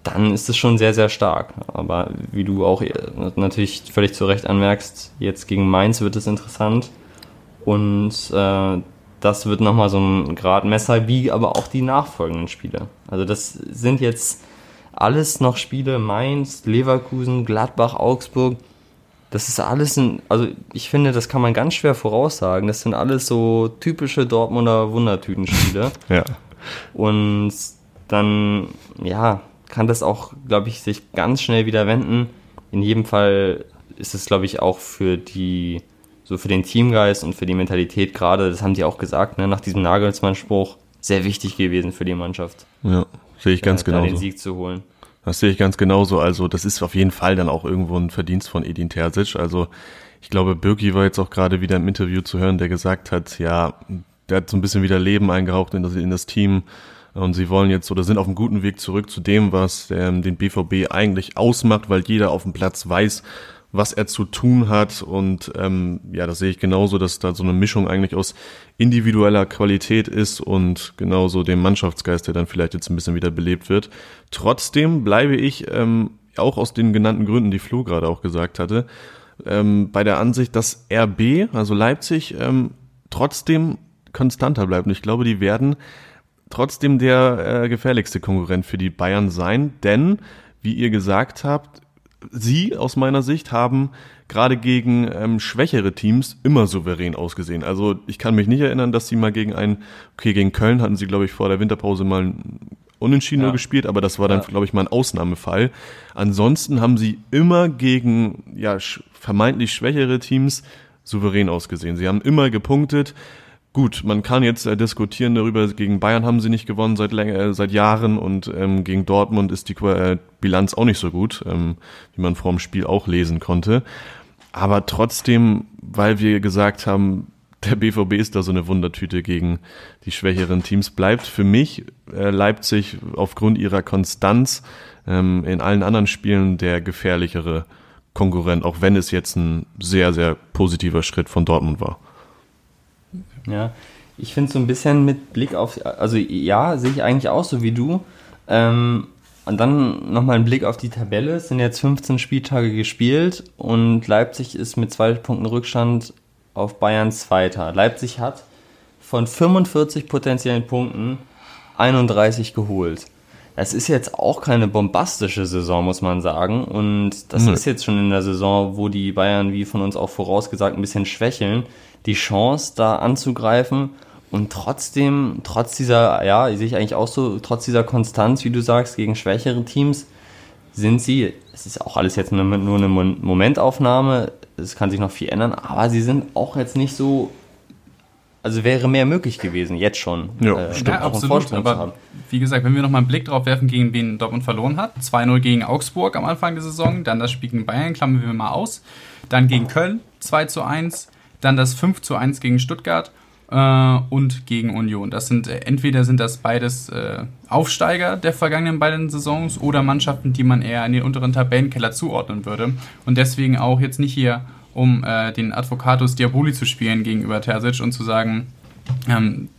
dann ist es schon sehr, sehr stark. Aber wie du auch natürlich völlig zu Recht anmerkst, jetzt gegen Mainz wird es interessant und äh, das wird nochmal so ein Gradmesser, wie aber auch die nachfolgenden Spiele. Also das sind jetzt alles noch Spiele, Mainz, Leverkusen, Gladbach, Augsburg. Das ist alles ein, also ich finde, das kann man ganz schwer voraussagen. Das sind alles so typische Dortmunder Wundertütenspiele. ja. Und dann, ja, kann das auch, glaube ich, sich ganz schnell wieder wenden. In jedem Fall ist es, glaube ich, auch für die, so für den Teamgeist und für die Mentalität gerade, das haben die auch gesagt, ne, nach diesem Nagelsmann-Spruch, sehr wichtig gewesen für die Mannschaft. Ja. Sehe ich ganz äh, genau. den Sieg zu holen. Das sehe ich ganz genauso. Also das ist auf jeden Fall dann auch irgendwo ein Verdienst von Edin Terzic. Also ich glaube, Birki war jetzt auch gerade wieder im Interview zu hören, der gesagt hat, ja, der hat so ein bisschen wieder Leben eingehaucht in das, in das Team. Und sie wollen jetzt oder sind auf einem guten Weg zurück zu dem, was ähm, den BVB eigentlich ausmacht, weil jeder auf dem Platz weiß, was er zu tun hat. Und ähm, ja, das sehe ich genauso, dass da so eine Mischung eigentlich aus individueller Qualität ist und genauso dem Mannschaftsgeist, der dann vielleicht jetzt ein bisschen wieder belebt wird. Trotzdem bleibe ich ähm, auch aus den genannten Gründen, die Flo gerade auch gesagt hatte, ähm, bei der Ansicht, dass RB, also Leipzig, ähm, trotzdem konstanter bleibt. Und ich glaube, die werden trotzdem der äh, gefährlichste Konkurrent für die Bayern sein, denn, wie ihr gesagt habt, sie aus meiner Sicht haben gerade gegen ähm, schwächere Teams immer souverän ausgesehen. Also ich kann mich nicht erinnern, dass sie mal gegen einen, okay, gegen Köln hatten sie, glaube ich, vor der Winterpause mal unentschieden ja. gespielt, aber das war dann, ja. glaube ich, mal ein Ausnahmefall. Ansonsten haben sie immer gegen ja, vermeintlich schwächere Teams souverän ausgesehen. Sie haben immer gepunktet. Gut, man kann jetzt äh, diskutieren darüber, gegen Bayern haben sie nicht gewonnen seit, äh, seit Jahren und ähm, gegen Dortmund ist die äh, Bilanz auch nicht so gut, ähm, wie man vor dem Spiel auch lesen konnte. Aber trotzdem, weil wir gesagt haben, der BVB ist da so eine Wundertüte gegen die schwächeren Teams, bleibt für mich äh, Leipzig aufgrund ihrer Konstanz ähm, in allen anderen Spielen der gefährlichere Konkurrent, auch wenn es jetzt ein sehr, sehr positiver Schritt von Dortmund war. Ja, ich finde so ein bisschen mit Blick auf, also ja, sehe ich eigentlich auch so wie du. Ähm, und dann nochmal ein Blick auf die Tabelle. Es sind jetzt 15 Spieltage gespielt und Leipzig ist mit zwei Punkten Rückstand auf Bayern Zweiter. Leipzig hat von 45 potenziellen Punkten 31 geholt. Das ist jetzt auch keine bombastische Saison, muss man sagen. Und das mhm. ist jetzt schon in der Saison, wo die Bayern, wie von uns auch vorausgesagt, ein bisschen schwächeln die Chance, da anzugreifen. Und trotzdem, trotz dieser, ja, sehe ich eigentlich auch so, trotz dieser Konstanz, wie du sagst, gegen schwächere Teams, sind sie, es ist auch alles jetzt nur eine Momentaufnahme, es kann sich noch viel ändern, aber sie sind auch jetzt nicht so, also wäre mehr möglich gewesen, jetzt schon. Ja, äh, stimmt. Ja, absolut, aber wie gesagt, wenn wir nochmal einen Blick drauf werfen, gegen wen Dortmund verloren hat, 2-0 gegen Augsburg am Anfang der Saison, dann das Spiel gegen Bayern, klammern wir mal aus, dann gegen Köln 2 1, dann das 5 zu 1 gegen Stuttgart äh, und gegen Union. Das sind äh, entweder sind das beides äh, Aufsteiger der vergangenen beiden Saisons oder Mannschaften, die man eher in den unteren Tabellenkeller zuordnen würde. Und deswegen auch jetzt nicht hier, um äh, den Advocatus Diaboli zu spielen gegenüber Terzic und zu sagen, ähm,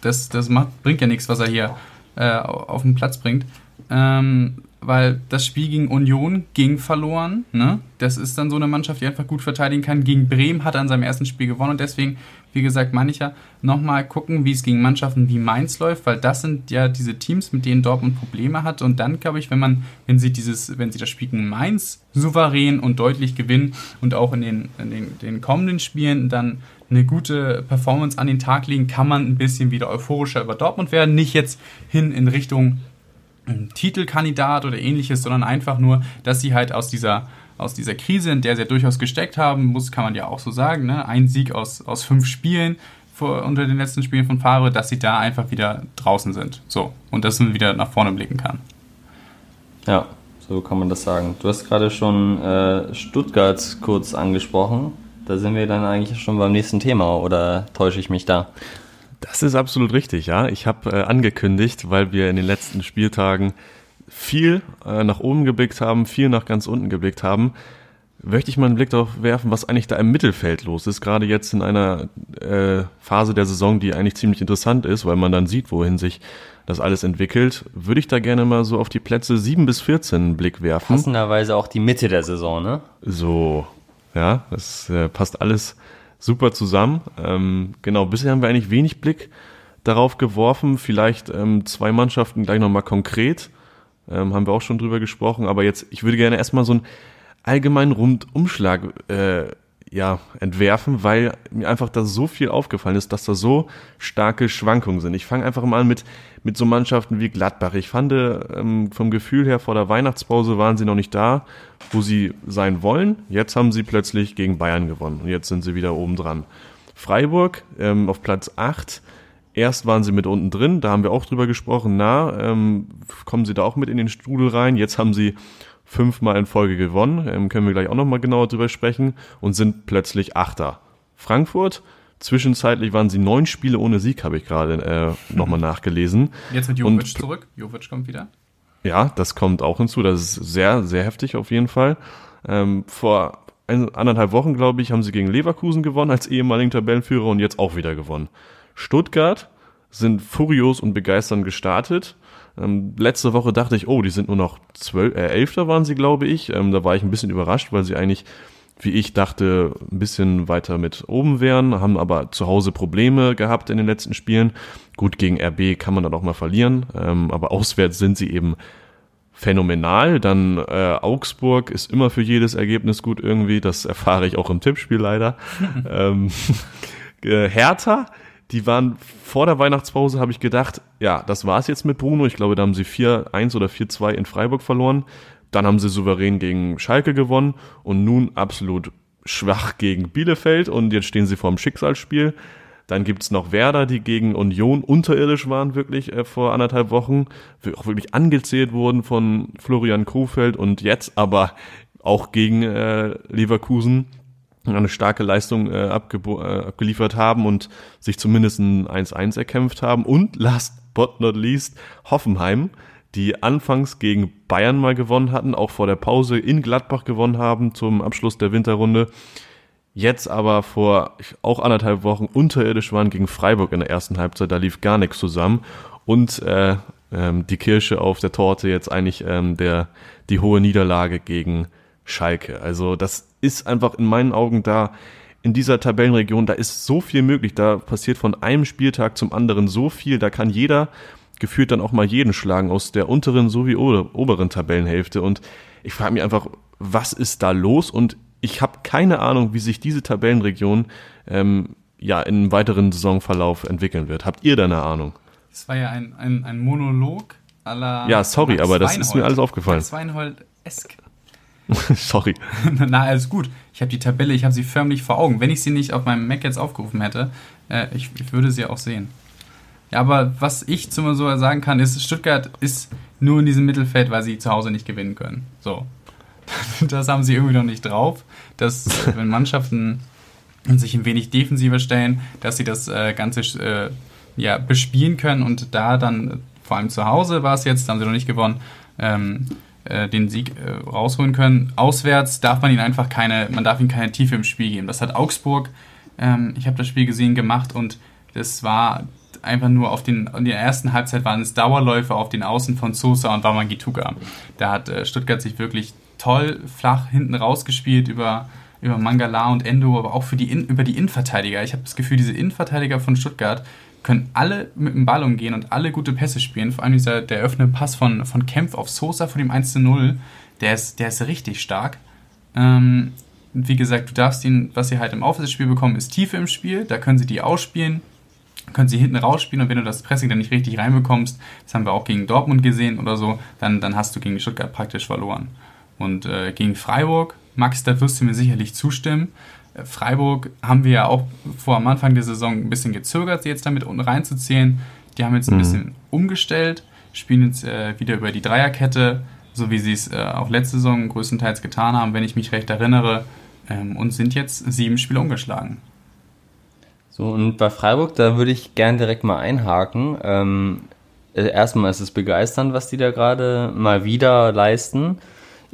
das, das macht, bringt ja nichts, was er hier äh, auf den Platz bringt. Ähm, weil das Spiel gegen Union ging verloren. Ne? Das ist dann so eine Mannschaft, die einfach gut verteidigen kann. Gegen Bremen hat er an seinem ersten Spiel gewonnen und deswegen, wie gesagt, meine ich ja, nochmal gucken, wie es gegen Mannschaften wie Mainz läuft, weil das sind ja diese Teams, mit denen Dortmund Probleme hat. Und dann, glaube ich, wenn man, wenn sie dieses, wenn sie das Spiel gegen Mainz souverän und deutlich gewinnen und auch in den, in den, den kommenden Spielen dann eine gute Performance an den Tag legen, kann man ein bisschen wieder euphorischer über Dortmund werden. Nicht jetzt hin in Richtung Titelkandidat oder ähnliches, sondern einfach nur, dass sie halt aus dieser, aus dieser Krise, in der sie durchaus gesteckt haben, muss, kann man ja auch so sagen, ne? ein Sieg aus, aus fünf Spielen vor, unter den letzten Spielen von Favre, dass sie da einfach wieder draußen sind. So. Und dass man wieder nach vorne blicken kann. Ja, so kann man das sagen. Du hast gerade schon äh, Stuttgart kurz angesprochen. Da sind wir dann eigentlich schon beim nächsten Thema, oder täusche ich mich da? Das ist absolut richtig, ja. Ich habe äh, angekündigt, weil wir in den letzten Spieltagen viel äh, nach oben geblickt haben, viel nach ganz unten geblickt haben, möchte ich mal einen Blick darauf werfen, was eigentlich da im Mittelfeld los ist. Gerade jetzt in einer äh, Phase der Saison, die eigentlich ziemlich interessant ist, weil man dann sieht, wohin sich das alles entwickelt, würde ich da gerne mal so auf die Plätze 7 bis 14 einen Blick werfen. Passenderweise auch die Mitte der Saison, ne? So, ja, das äh, passt alles super zusammen. Ähm, genau, bisher haben wir eigentlich wenig Blick darauf geworfen. Vielleicht ähm, zwei Mannschaften gleich nochmal konkret. Ähm, haben wir auch schon drüber gesprochen. Aber jetzt, ich würde gerne erstmal so einen allgemeinen Rundumschlag äh, ja, entwerfen, weil mir einfach da so viel aufgefallen ist, dass da so starke Schwankungen sind. Ich fange einfach mal an mit, mit so Mannschaften wie Gladbach. Ich fand ähm, vom Gefühl her, vor der Weihnachtspause waren sie noch nicht da, wo sie sein wollen. Jetzt haben sie plötzlich gegen Bayern gewonnen und jetzt sind sie wieder oben dran. Freiburg ähm, auf Platz 8. Erst waren sie mit unten drin, da haben wir auch drüber gesprochen, na, ähm, kommen sie da auch mit in den Strudel rein. Jetzt haben sie fünfmal in Folge gewonnen, ähm, können wir gleich auch nochmal genauer drüber sprechen und sind plötzlich Achter. Frankfurt, zwischenzeitlich waren sie neun Spiele ohne Sieg, habe ich gerade äh, nochmal nachgelesen. Jetzt mit Jovic und, zurück, Jovic kommt wieder. Ja, das kommt auch hinzu, das ist sehr, sehr heftig auf jeden Fall. Ähm, vor ein, anderthalb Wochen, glaube ich, haben sie gegen Leverkusen gewonnen als ehemaligen Tabellenführer und jetzt auch wieder gewonnen. Stuttgart sind furios und begeisternd gestartet, ähm, letzte Woche dachte ich, oh, die sind nur noch zwölf, äh, elfter waren sie, glaube ich. Ähm, da war ich ein bisschen überrascht, weil sie eigentlich, wie ich dachte, ein bisschen weiter mit oben wären, haben aber zu Hause Probleme gehabt in den letzten Spielen. Gut, gegen RB kann man dann auch mal verlieren, ähm, aber auswärts sind sie eben phänomenal. Dann äh, Augsburg ist immer für jedes Ergebnis gut irgendwie. Das erfahre ich auch im Tippspiel leider. ähm, äh, Hertha, die waren vor der Weihnachtspause, habe ich gedacht, ja, das war's jetzt mit Bruno. Ich glaube, da haben sie 4-1 oder 4-2 in Freiburg verloren. Dann haben sie souverän gegen Schalke gewonnen und nun absolut schwach gegen Bielefeld und jetzt stehen sie vor dem Schicksalsspiel. Dann gibt's noch Werder, die gegen Union unterirdisch waren, wirklich äh, vor anderthalb Wochen, auch wirklich angezählt wurden von Florian Krufeld und jetzt aber auch gegen äh, Leverkusen eine starke Leistung äh, abge- äh, abgeliefert haben und sich zumindest ein 1-1 erkämpft haben. Und last but not least Hoffenheim, die anfangs gegen Bayern mal gewonnen hatten, auch vor der Pause in Gladbach gewonnen haben zum Abschluss der Winterrunde. Jetzt aber vor auch anderthalb Wochen unterirdisch waren gegen Freiburg in der ersten Halbzeit, da lief gar nichts zusammen. Und äh, ähm, die Kirsche auf der Torte jetzt eigentlich ähm, der die hohe Niederlage gegen Schalke. Also das ist einfach in meinen Augen da in dieser Tabellenregion, da ist so viel möglich, da passiert von einem Spieltag zum anderen so viel, da kann jeder gefühlt dann auch mal jeden schlagen aus der unteren sowie oberen Tabellenhälfte und ich frage mich einfach, was ist da los und ich habe keine Ahnung, wie sich diese Tabellenregion ähm, ja im weiteren Saisonverlauf entwickeln wird. Habt ihr da eine Ahnung? Das war ja ein, ein, ein Monolog aller. Ja, sorry, Max aber das Weinhold. ist mir alles aufgefallen. Max Weinhold-esk. Sorry. Na, alles gut. Ich habe die Tabelle, ich habe sie förmlich vor Augen. Wenn ich sie nicht auf meinem Mac jetzt aufgerufen hätte, äh, ich, ich, würde sie auch sehen. Ja, aber was ich zum so sagen kann, ist, Stuttgart ist nur in diesem Mittelfeld, weil sie zu Hause nicht gewinnen können. So. Das haben sie irgendwie noch nicht drauf, dass wenn Mannschaften sich ein wenig defensiver stellen, dass sie das äh, Ganze äh, ja, bespielen können und da dann, vor allem zu Hause war es jetzt, da haben sie noch nicht gewonnen, ähm, äh, den Sieg äh, rausholen können. Auswärts darf man ihnen einfach keine, man darf ihnen keine Tiefe im Spiel geben. Das hat Augsburg, ähm, ich habe das Spiel gesehen, gemacht und das war einfach nur auf den, in der ersten Halbzeit waren es Dauerläufe auf den Außen von Sosa und Wamangituka. Da hat äh, Stuttgart sich wirklich toll flach hinten rausgespielt über, über Mangala und Endo, aber auch für die in, über die Innenverteidiger. Ich habe das Gefühl, diese Innenverteidiger von Stuttgart können alle mit dem Ball umgehen und alle gute Pässe spielen. Vor allem dieser, der öffnende Pass von, von Kempf auf Sosa vor dem 1 zu 0, der ist, der ist richtig stark. Ähm, wie gesagt, du darfst ihn, was sie halt im Aufwärtsspiel bekommen, ist Tiefe im Spiel. Da können sie die ausspielen, können sie hinten rausspielen und wenn du das Pressing dann nicht richtig reinbekommst, das haben wir auch gegen Dortmund gesehen oder so, dann, dann hast du gegen Stuttgart praktisch verloren. Und äh, gegen Freiburg, Max, da wirst du mir sicherlich zustimmen. Freiburg haben wir ja auch vor am Anfang der Saison ein bisschen gezögert, sie jetzt damit unten reinzuzählen. Die haben jetzt ein mhm. bisschen umgestellt, spielen jetzt äh, wieder über die Dreierkette, so wie sie es äh, auch letzte Saison größtenteils getan haben, wenn ich mich recht erinnere, ähm, und sind jetzt sieben Spiele umgeschlagen. So, und bei Freiburg, da würde ich gern direkt mal einhaken. Ähm, äh, erstmal ist es begeisternd, was die da gerade mal wieder leisten.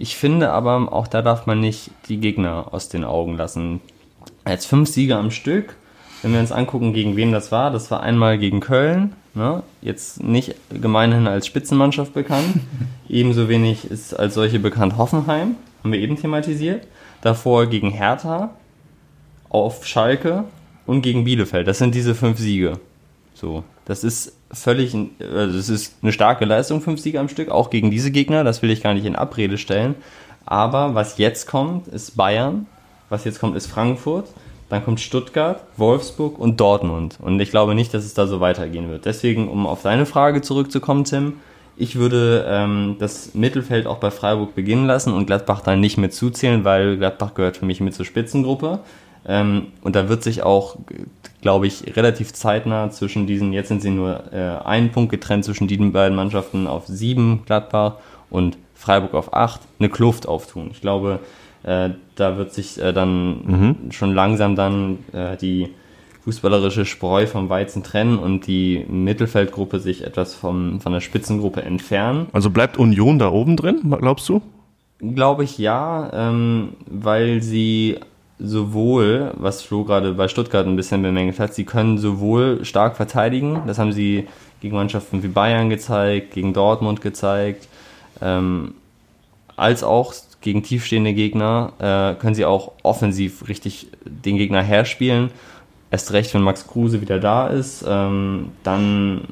Ich finde aber, auch da darf man nicht die Gegner aus den Augen lassen. Jetzt fünf Siege am Stück. Wenn wir uns angucken, gegen wen das war, das war einmal gegen Köln, ne? jetzt nicht gemeinhin als Spitzenmannschaft bekannt. Ebenso wenig ist als solche bekannt Hoffenheim, haben wir eben thematisiert. Davor gegen Hertha, auf Schalke und gegen Bielefeld. Das sind diese fünf Siege. So, das ist völlig, also das ist eine starke Leistung, fünf Siege am Stück, auch gegen diese Gegner, das will ich gar nicht in Abrede stellen. Aber was jetzt kommt, ist Bayern, was jetzt kommt, ist Frankfurt, dann kommt Stuttgart, Wolfsburg und Dortmund. Und ich glaube nicht, dass es da so weitergehen wird. Deswegen, um auf deine Frage zurückzukommen, Tim, ich würde ähm, das Mittelfeld auch bei Freiburg beginnen lassen und Gladbach dann nicht mit zuzählen, weil Gladbach gehört für mich mit zur Spitzengruppe. Ähm, und da wird sich auch, glaube ich, relativ zeitnah zwischen diesen, jetzt sind sie nur äh, einen Punkt getrennt zwischen diesen beiden Mannschaften auf sieben Gladbach und Freiburg auf acht, eine Kluft auftun. Ich glaube, äh, da wird sich äh, dann mhm. schon langsam dann äh, die fußballerische Spreu vom Weizen trennen und die Mittelfeldgruppe sich etwas vom, von der Spitzengruppe entfernen. Also bleibt Union da oben drin, glaubst du? Glaube ich ja, ähm, weil sie sowohl, was Flo gerade bei Stuttgart ein bisschen bemängelt hat, sie können sowohl stark verteidigen, das haben sie gegen Mannschaften wie Bayern gezeigt, gegen Dortmund gezeigt, ähm, als auch gegen tiefstehende Gegner äh, können sie auch offensiv richtig den Gegner herspielen. Erst recht, wenn Max Kruse wieder da ist, ähm, dann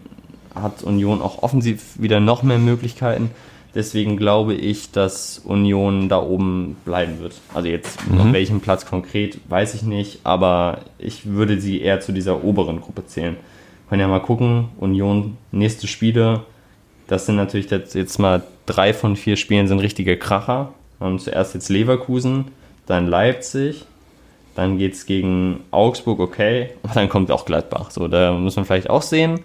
hat Union auch offensiv wieder noch mehr Möglichkeiten. Deswegen glaube ich, dass Union da oben bleiben wird. Also jetzt mhm. auf welchem Platz konkret, weiß ich nicht, aber ich würde sie eher zu dieser oberen Gruppe zählen. Können ja mal gucken, Union, nächste Spiele, das sind natürlich jetzt, jetzt mal drei von vier Spielen sind richtige Kracher. Wir haben zuerst jetzt Leverkusen, dann Leipzig, dann geht es gegen Augsburg, okay, aber dann kommt auch Gladbach. So, da muss man vielleicht auch sehen.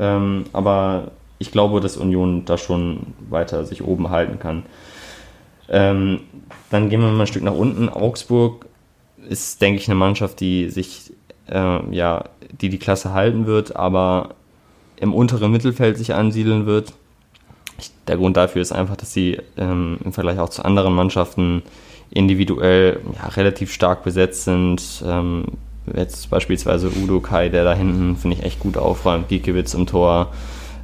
Ähm, aber ich glaube, dass Union da schon weiter sich oben halten kann. Ähm, dann gehen wir mal ein Stück nach unten. Augsburg ist, denke ich, eine Mannschaft, die sich, äh, ja, die die Klasse halten wird, aber im unteren Mittelfeld sich ansiedeln wird. Der Grund dafür ist einfach, dass sie ähm, im Vergleich auch zu anderen Mannschaften individuell ja, relativ stark besetzt sind. Ähm, jetzt beispielsweise Udo Kai, der da hinten, finde ich, echt gut aufräumt, Giekewitz im Tor.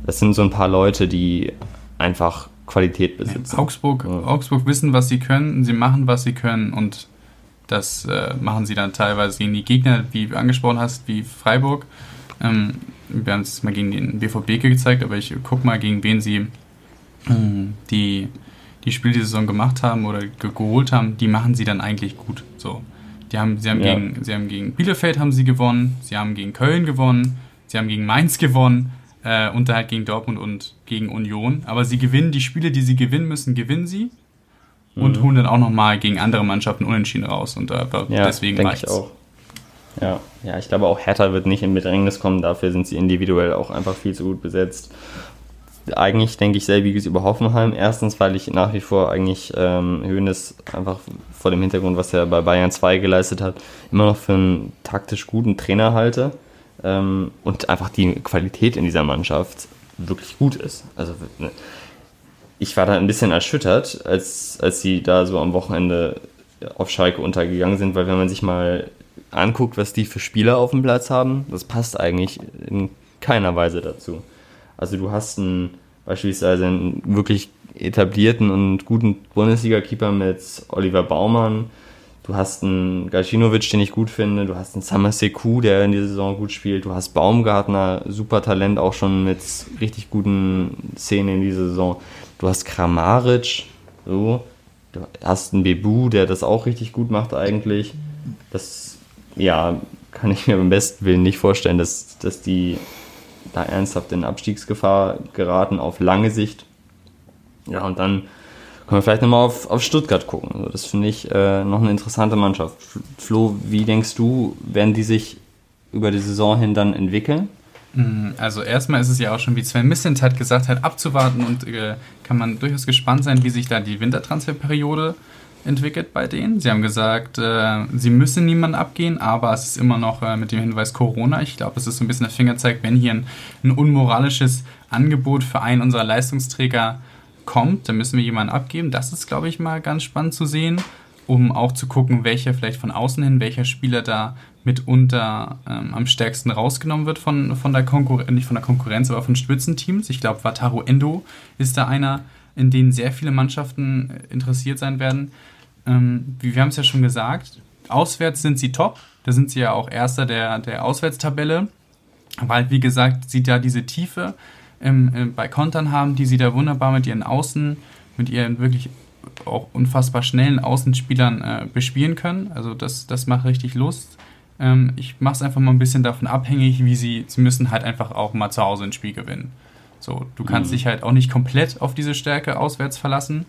Das sind so ein paar Leute, die einfach Qualität besitzen. Augsburg, ja. Augsburg wissen, was sie können, sie machen, was sie können und das äh, machen sie dann teilweise gegen die Gegner, wie du angesprochen hast, wie Freiburg. Ähm, wir haben es mal gegen den BVB gezeigt, aber ich gucke mal, gegen wen sie äh, die, die Spiele die Saison gemacht haben oder geholt haben, die machen sie dann eigentlich gut. So. Die haben, sie, haben ja. gegen, sie haben gegen Bielefeld haben sie gewonnen, sie haben gegen Köln gewonnen, sie haben gegen Mainz gewonnen äh, und halt gegen Dortmund und gegen Union. Aber sie gewinnen die Spiele, die sie gewinnen müssen, gewinnen sie und mhm. holen dann auch nochmal gegen andere Mannschaften unentschieden raus. Und äh, ja, deswegen reicht's. Ich auch. Ja, ja, ich glaube auch Hertha wird nicht in Bedrängnis kommen, dafür sind sie individuell auch einfach viel zu gut besetzt. Eigentlich denke ich selbiges über Hoffenheim. Erstens, weil ich nach wie vor eigentlich ähm, Hönes einfach vor dem Hintergrund, was er bei Bayern 2 geleistet hat, immer noch für einen taktisch guten Trainer halte ähm, und einfach die Qualität in dieser Mannschaft wirklich gut ist. Also ne, ich war da ein bisschen erschüttert, als, als sie da so am Wochenende auf Schalke untergegangen sind, weil wenn man sich mal anguckt, was die für Spieler auf dem Platz haben, das passt eigentlich in keiner Weise dazu. Also du hast einen, beispielsweise einen wirklich etablierten und guten Bundesliga-Keeper mit Oliver Baumann, Du hast einen Gacinovic, den ich gut finde. Du hast einen Samaseku, der in dieser Saison gut spielt. Du hast Baumgartner, super Talent, auch schon mit richtig guten Szenen in dieser Saison. Du hast Kramaric, so. Du hast einen Bebu, der das auch richtig gut macht eigentlich. Das, ja, kann ich mir beim besten Willen nicht vorstellen, dass, dass die da ernsthaft in Abstiegsgefahr geraten auf lange Sicht. Ja, und dann können wir vielleicht nochmal auf, auf Stuttgart gucken. Also das finde ich äh, noch eine interessante Mannschaft. Flo, wie denkst du, werden die sich über die Saison hin dann entwickeln? Mm, also erstmal ist es ja auch schon, wie Sven Missentat gesagt hat, abzuwarten und äh, kann man durchaus gespannt sein, wie sich da die Wintertransferperiode entwickelt bei denen. Sie haben gesagt, äh, sie müssen niemanden abgehen, aber es ist immer noch äh, mit dem Hinweis Corona. Ich glaube, es ist so ein bisschen der Fingerzeig, wenn hier ein, ein unmoralisches Angebot für einen unserer Leistungsträger kommt, dann müssen wir jemanden abgeben. Das ist, glaube ich, mal ganz spannend zu sehen, um auch zu gucken, welcher vielleicht von außen hin, welcher Spieler da mitunter ähm, am stärksten rausgenommen wird von, von der Konkurrenz, nicht von der Konkurrenz, aber von Spitzenteams. Ich glaube, Wataru Endo ist da einer, in den sehr viele Mannschaften äh, interessiert sein werden. Ähm, wir haben es ja schon gesagt, auswärts sind sie top. Da sind sie ja auch Erster der, der Auswärtstabelle. Weil, wie gesagt, sieht da diese Tiefe im, im, bei Kontern haben, die sie da wunderbar mit ihren Außen, mit ihren wirklich auch unfassbar schnellen Außenspielern äh, bespielen können. Also das, das macht richtig Lust. Ähm, ich mache es einfach mal ein bisschen davon abhängig, wie sie, sie müssen halt einfach auch mal zu Hause ein Spiel gewinnen. So, du kannst mhm. dich halt auch nicht komplett auf diese Stärke auswärts verlassen.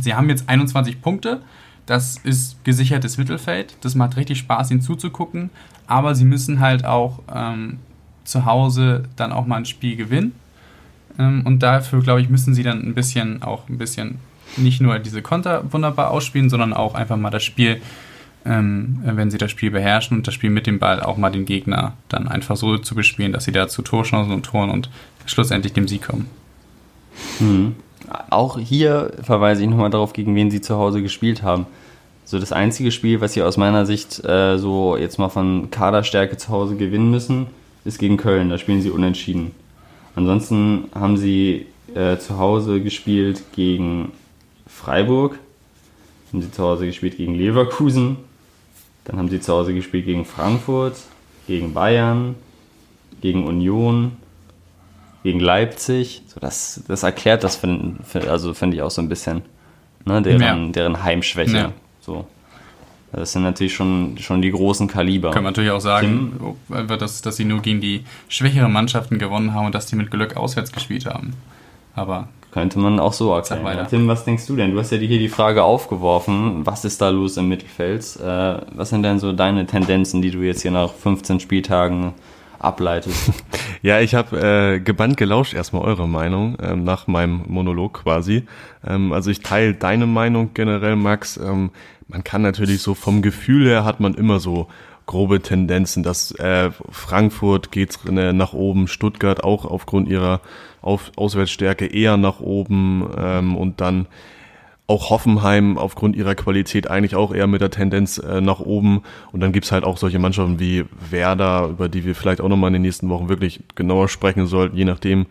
Sie haben jetzt 21 Punkte. Das ist gesichertes Mittelfeld. Das macht richtig Spaß, ihnen zuzugucken. Aber sie müssen halt auch ähm, zu Hause dann auch mal ein Spiel gewinnen. Ähm, und dafür, glaube ich, müssen sie dann ein bisschen auch ein bisschen nicht nur diese Konter wunderbar ausspielen, sondern auch einfach mal das Spiel, ähm, wenn sie das Spiel beherrschen und das Spiel mit dem Ball auch mal den Gegner dann einfach so zu bespielen, dass sie da zu Torchancen und Toren und schlussendlich dem Sieg kommen. Mhm. Auch hier verweise ich nochmal darauf, gegen wen sie zu Hause gespielt haben. So das einzige Spiel, was sie aus meiner Sicht äh, so jetzt mal von Kaderstärke zu Hause gewinnen müssen, ist gegen Köln, da spielen sie unentschieden. Ansonsten haben sie äh, zu Hause gespielt gegen Freiburg, haben sie zu Hause gespielt gegen Leverkusen, dann haben sie zu Hause gespielt gegen Frankfurt, gegen Bayern, gegen Union gegen Leipzig. So, das, das erklärt das, find, also finde ich auch so ein bisschen, ne, deren, ja. deren Heimschwäche. Ja. So. Das sind natürlich schon, schon die großen Kaliber. Kann man natürlich auch sagen, Tim, dass, dass sie nur gegen die schwächeren Mannschaften gewonnen haben und dass die mit Glück auswärts gespielt haben. Aber könnte man auch so erklären. Tim, was denkst du denn? Du hast ja hier die Frage aufgeworfen, was ist da los im Mittelfeld? Äh, was sind denn so deine Tendenzen, die du jetzt hier nach 15 Spieltagen ableitest? Ja, ich habe äh, gebannt gelauscht erstmal eure Meinung ähm, nach meinem Monolog quasi. Ähm, also ich teile deine Meinung generell, Max. Ähm, man kann natürlich so vom Gefühl her hat man immer so grobe Tendenzen, dass äh, Frankfurt geht äh, nach oben, Stuttgart auch aufgrund ihrer Auf Auswärtsstärke eher nach oben ähm, und dann auch Hoffenheim aufgrund ihrer Qualität eigentlich auch eher mit der Tendenz äh, nach oben. Und dann gibt's halt auch solche Mannschaften wie Werder, über die wir vielleicht auch nochmal in den nächsten Wochen wirklich genauer sprechen sollten, je nachdem,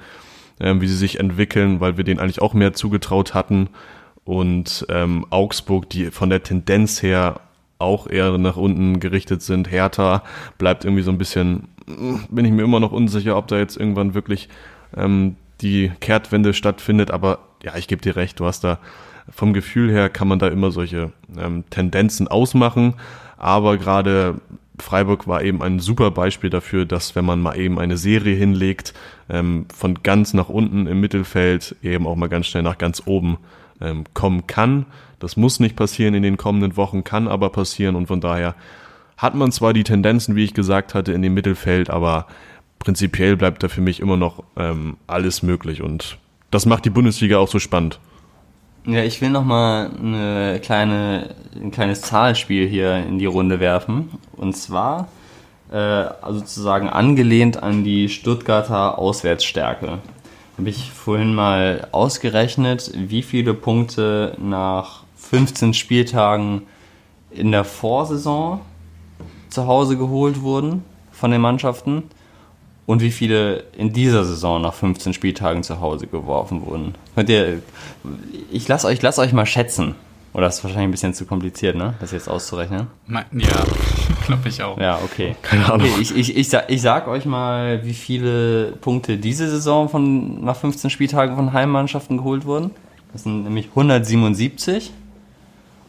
ähm, wie sie sich entwickeln, weil wir denen eigentlich auch mehr zugetraut hatten. Und ähm, Augsburg, die von der Tendenz her auch eher nach unten gerichtet sind. Hertha bleibt irgendwie so ein bisschen, bin ich mir immer noch unsicher, ob da jetzt irgendwann wirklich ähm, die Kehrtwende stattfindet. Aber ja, ich gebe dir recht, du hast da vom Gefühl her kann man da immer solche ähm, Tendenzen ausmachen. Aber gerade Freiburg war eben ein super Beispiel dafür, dass wenn man mal eben eine Serie hinlegt, ähm, von ganz nach unten im Mittelfeld eben auch mal ganz schnell nach ganz oben ähm, kommen kann. Das muss nicht passieren in den kommenden Wochen, kann aber passieren und von daher hat man zwar die Tendenzen, wie ich gesagt hatte, in dem Mittelfeld, aber prinzipiell bleibt da für mich immer noch ähm, alles möglich und das macht die Bundesliga auch so spannend. Ja, ich will noch mal eine kleine, ein kleines Zahlenspiel hier in die Runde werfen. Und zwar äh, also sozusagen angelehnt an die Stuttgarter Auswärtsstärke. Habe ich vorhin mal ausgerechnet, wie viele Punkte nach 15 Spieltagen in der Vorsaison zu Hause geholt wurden von den Mannschaften und wie viele in dieser Saison nach 15 Spieltagen zu Hause geworfen wurden. Ich lasse euch, lass euch mal schätzen. Oder ist wahrscheinlich ein bisschen zu kompliziert, ne? Das jetzt auszurechnen. Ja, glaube ich auch. Ja, okay. Keine Ahnung. Okay, ich, ich, ich, sag, ich sag euch mal, wie viele Punkte diese Saison von nach 15 Spieltagen von Heimmannschaften geholt wurden. Das sind nämlich 177.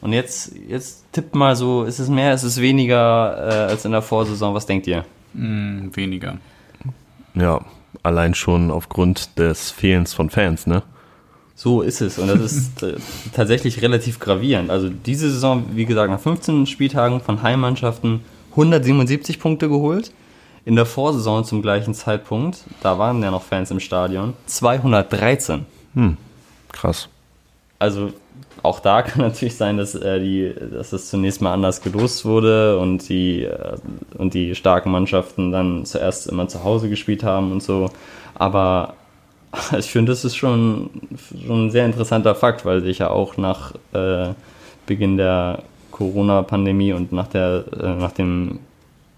Und jetzt, jetzt tippt mal so, ist es mehr, ist es weniger äh, als in der Vorsaison? Was denkt ihr? Mm, weniger. Ja, allein schon aufgrund des Fehlens von Fans, ne? So ist es und das ist äh, tatsächlich relativ gravierend. Also diese Saison, wie gesagt, nach 15 Spieltagen von Heimmannschaften 177 Punkte geholt. In der Vorsaison zum gleichen Zeitpunkt, da waren ja noch Fans im Stadion, 213. Hm, krass. Also auch da kann natürlich sein, dass, äh, die, dass das zunächst mal anders gelost wurde und die, äh, und die starken Mannschaften dann zuerst immer zu Hause gespielt haben und so. Aber ich finde, das ist schon, schon ein sehr interessanter Fakt, weil sich ja auch nach äh, Beginn der Corona-Pandemie und nach, der, äh, nach dem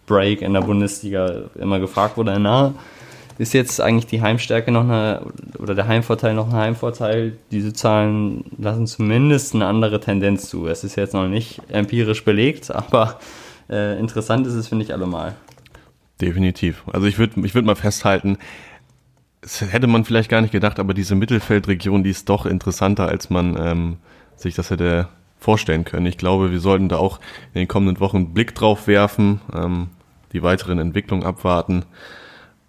Break in der Bundesliga immer gefragt wurde, na, ist jetzt eigentlich die Heimstärke noch eine, oder der Heimvorteil noch ein Heimvorteil? Diese Zahlen lassen zumindest eine andere Tendenz zu. Es ist jetzt noch nicht empirisch belegt, aber äh, interessant ist es, finde ich, allemal. Definitiv. Also ich würde ich würd mal festhalten, das hätte man vielleicht gar nicht gedacht, aber diese Mittelfeldregion, die ist doch interessanter, als man ähm, sich das hätte vorstellen können. Ich glaube, wir sollten da auch in den kommenden Wochen einen Blick drauf werfen, ähm, die weiteren Entwicklungen abwarten.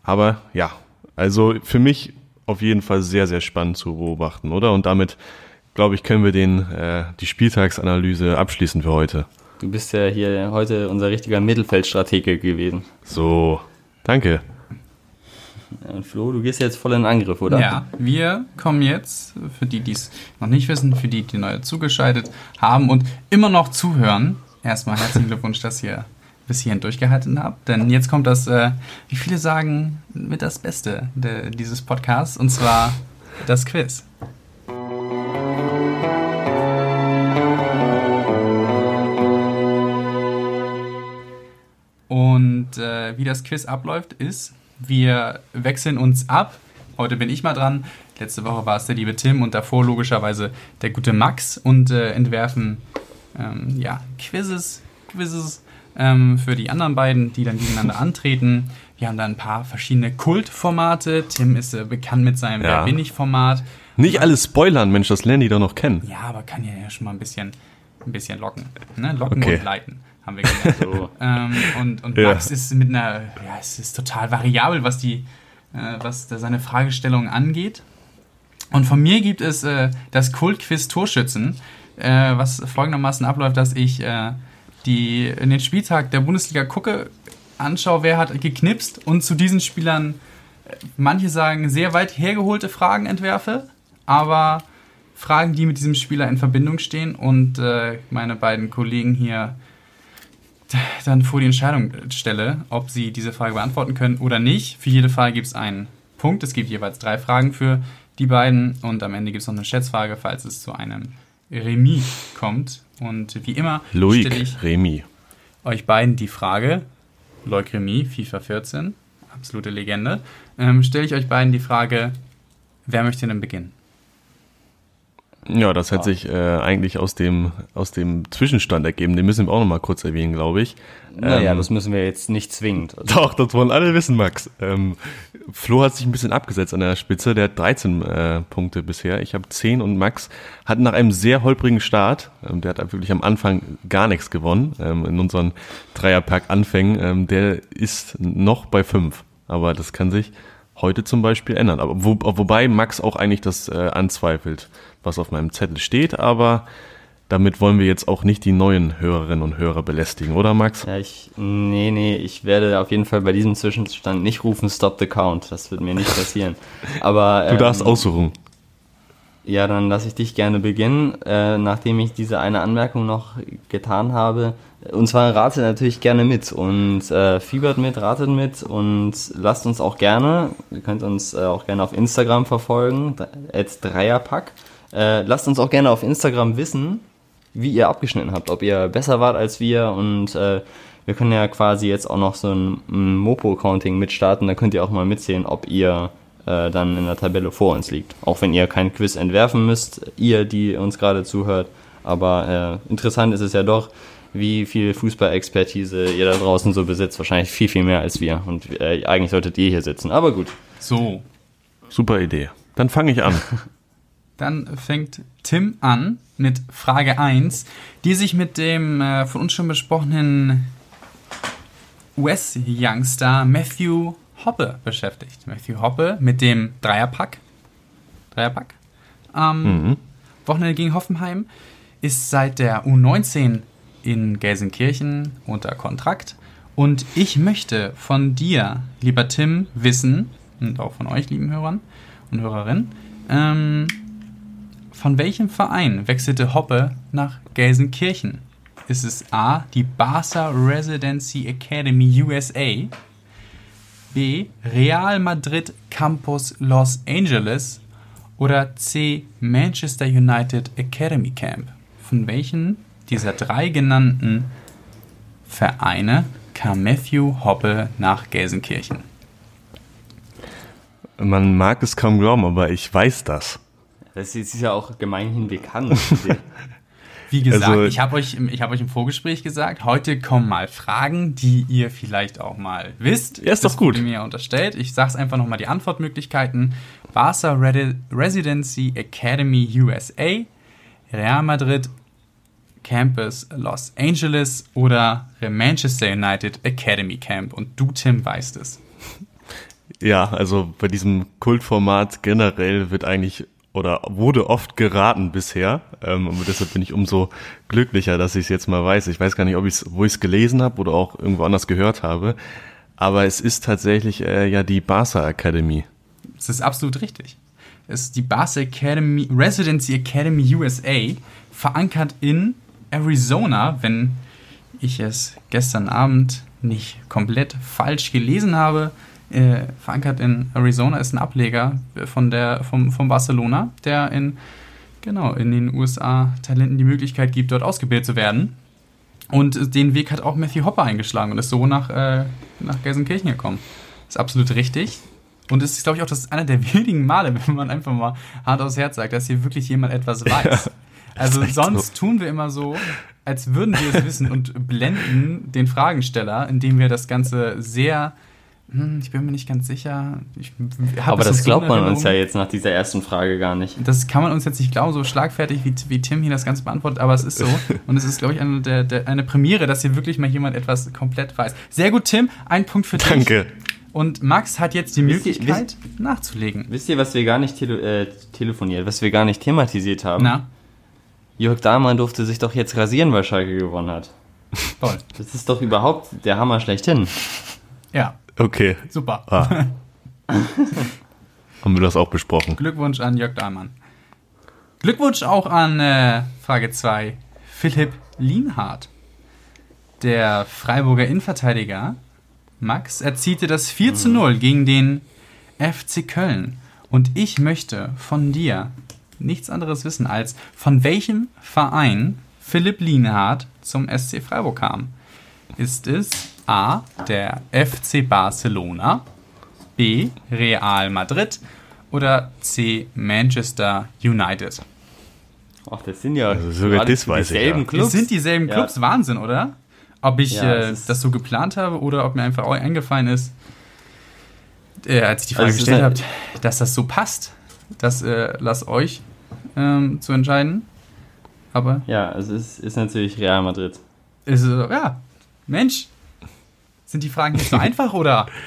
Aber ja, also für mich auf jeden Fall sehr, sehr spannend zu beobachten, oder? Und damit, glaube ich, können wir den, äh, die Spieltagsanalyse abschließen für heute. Du bist ja hier heute unser richtiger Mittelfeldstratege gewesen. So, danke. Und Flo, du gehst jetzt voll in Angriff, oder? Ja, wir kommen jetzt, für die, die es noch nicht wissen, für die, die neu zugeschaltet haben und immer noch zuhören, erstmal herzlichen Glückwunsch, dass ihr bis hierhin durchgehalten habt. Denn jetzt kommt das, äh, wie viele sagen, mit das Beste de, dieses Podcasts, und zwar das Quiz. Und äh, wie das Quiz abläuft, ist, wir wechseln uns ab. Heute bin ich mal dran. Letzte Woche war es der liebe Tim und davor logischerweise der gute Max und äh, entwerfen ähm, ja, Quizzes, Quizzes ähm, für die anderen beiden, die dann gegeneinander antreten. Wir haben da ein paar verschiedene Kultformate. Tim ist äh, bekannt mit seinem ja. Wer bin ich Format. Nicht alles spoilern, Mensch, das lernen die doch noch kennen. Ja, aber kann ja schon mal ein bisschen, ein bisschen locken. Ne? Locken okay. und leiten haben wir gelernt. So. ähm, und und ja. Max ist mit einer, ja, es ist total variabel, was die, äh, was seine Fragestellung angeht. Und von mir gibt es äh, das Kultquiz Torschützen, äh, was folgendermaßen abläuft, dass ich äh, die in den Spieltag der Bundesliga gucke, anschaue, wer hat geknipst und zu diesen Spielern äh, manche sagen sehr weit hergeholte Fragen entwerfe, aber Fragen, die mit diesem Spieler in Verbindung stehen und äh, meine beiden Kollegen hier dann vor die Entscheidung stelle, ob sie diese Frage beantworten können oder nicht. Für jede Frage gibt es einen Punkt. Es gibt jeweils drei Fragen für die beiden und am Ende gibt es noch eine Schätzfrage, falls es zu einem Remis kommt. Und wie immer stelle ich Remy. euch beiden die Frage, Loic Remy, FIFA 14, absolute Legende, ähm, stelle ich euch beiden die Frage, wer möchte denn beginnen? Ja, das hat sich äh, eigentlich aus dem, aus dem Zwischenstand ergeben. Den müssen wir auch noch mal kurz erwähnen, glaube ich. Naja, ähm, das müssen wir jetzt nicht zwingend. Also. Doch, das wollen alle wissen, Max. Ähm, Flo hat sich ein bisschen abgesetzt an der Spitze. Der hat 13 äh, Punkte bisher. Ich habe 10 und Max hat nach einem sehr holprigen Start, ähm, der hat wirklich am Anfang gar nichts gewonnen ähm, in unseren Dreierpack-Anfängen. Ähm, der ist noch bei 5. Aber das kann sich heute zum Beispiel ändern. Aber wo, wobei Max auch eigentlich das äh, anzweifelt was auf meinem Zettel steht, aber damit wollen wir jetzt auch nicht die neuen Hörerinnen und Hörer belästigen, oder Max? Ja, ich, nee, nee, ich werde auf jeden Fall bei diesem Zwischenstand nicht rufen, stop the count. Das wird mir nicht passieren. Aber, du darfst ähm, aussuchen. Ja, dann lasse ich dich gerne beginnen, äh, nachdem ich diese eine Anmerkung noch getan habe. Und zwar ratet natürlich gerne mit und äh, fiebert mit, ratet mit und lasst uns auch gerne, ihr könnt uns äh, auch gerne auf Instagram verfolgen, als Dreierpack. Äh, lasst uns auch gerne auf Instagram wissen, wie ihr abgeschnitten habt, ob ihr besser wart als wir und äh, wir können ja quasi jetzt auch noch so ein, Mopo-Counting mitstarten, da könnt ihr auch mal mitzählen, ob ihr äh, dann in der Tabelle vor uns liegt. Auch wenn ihr kein Quiz entwerfen müsst, ihr, die uns gerade zuhört. Aber äh, interessant ist es ja doch, wie viel Fußballexpertise ihr da draußen so besitzt. Wahrscheinlich viel, viel mehr als wir. Und äh, eigentlich solltet ihr hier sitzen. Aber gut. So. Super Idee. Dann fange ich an. Dann fängt Tim an mit Frage 1, die sich mit dem äh, von uns schon besprochenen US-Youngster Matthew Hoppe beschäftigt. Matthew Hoppe mit dem Dreierpack. Dreierpack. Am mhm. Wochenende gegen Hoffenheim ist seit der U19 in Gelsenkirchen unter Kontrakt. Und ich möchte von dir, lieber Tim, wissen, und auch von euch, lieben Hörern und Hörerinnen, ähm, von welchem Verein wechselte Hoppe nach Gelsenkirchen? Ist es A, die Barca Residency Academy USA, B, Real Madrid Campus Los Angeles oder C, Manchester United Academy Camp? Von welchen dieser drei genannten Vereine kam Matthew Hoppe nach Gelsenkirchen? Man mag es kaum glauben, aber ich weiß das. Das ist ja auch gemeinhin bekannt. Wie gesagt, also, ich habe euch, im, hab euch im Vorgespräch gesagt, heute kommen mal Fragen, die ihr vielleicht auch mal wisst. Ja, ist doch gut. Das mir unterstellt. Ich sage es einfach nochmal die Antwortmöglichkeiten. Barca Residency Academy USA, Real Madrid Campus Los Angeles oder Manchester United Academy Camp. Und du, Tim, weißt es. Ja, also bei diesem Kultformat generell wird eigentlich oder wurde oft geraten bisher. Ähm, und deshalb bin ich umso glücklicher, dass ich es jetzt mal weiß. Ich weiß gar nicht, ob ich's, wo ich es gelesen habe oder auch irgendwo anders gehört habe. Aber es ist tatsächlich äh, ja die Barca Academy. Das ist absolut richtig. Es ist die Barca Academy, Residency Academy USA, verankert in Arizona, wenn ich es gestern Abend nicht komplett falsch gelesen habe äh, verankert in Arizona, ist ein Ableger von der, vom, vom Barcelona, der in, genau, in den USA Talenten die Möglichkeit gibt, dort ausgebildet zu werden. Und den Weg hat auch Matthew Hopper eingeschlagen und ist so nach, äh, nach Gelsenkirchen gekommen. Ist absolut richtig. Und es ist, glaube ich, auch das einer der wenigen Male, wenn man einfach mal hart aufs Herz sagt, dass hier wirklich jemand etwas weiß. Ja, also sonst so. tun wir immer so, als würden wir es wissen und blenden den Fragensteller, indem wir das Ganze sehr ich bin mir nicht ganz sicher. Aber das, das glaubt man uns ja jetzt nach dieser ersten Frage gar nicht. Das kann man uns jetzt nicht glauben, so schlagfertig, wie, wie Tim hier das Ganze beantwortet, aber es ist so. Und es ist, glaube ich, eine, der, der, eine Premiere, dass hier wirklich mal jemand etwas komplett weiß. Sehr gut, Tim. Ein Punkt für dich. Danke. Und Max hat jetzt die wisst Möglichkeit, ihr, nachzulegen. Wisst ihr, was wir gar nicht tele äh, telefoniert, was wir gar nicht thematisiert haben? Na? Jörg Dahlmann durfte sich doch jetzt rasieren, weil Schalke gewonnen hat. Toll. Das ist doch überhaupt der Hammer schlechthin. Ja. Okay. Super. Ah. Haben wir das auch besprochen? Glückwunsch an Jörg Dahlmann. Glückwunsch auch an äh, Frage 2, Philipp Lienhardt. Der Freiburger Innenverteidiger Max erzielte das 4 zu 0 mhm. gegen den FC Köln. Und ich möchte von dir nichts anderes wissen, als von welchem Verein Philipp Lienhardt zum SC Freiburg kam. Ist es A. Der FC Barcelona, B. Real Madrid oder C. Manchester United? Ach, das sind ja also sogar das weiß dieselben ich, ja. Clubs. Das sind dieselben Clubs, ja. Wahnsinn, oder? Ob ich ja, äh, das so geplant habe oder ob mir einfach eingefallen ist, äh, als ich die Frage also gestellt habe, dass das so passt. Das äh, lasst euch ähm, zu entscheiden. Aber. Ja, also es ist natürlich Real Madrid. Ist, ja, Mensch, sind die Fragen nicht so einfach oder?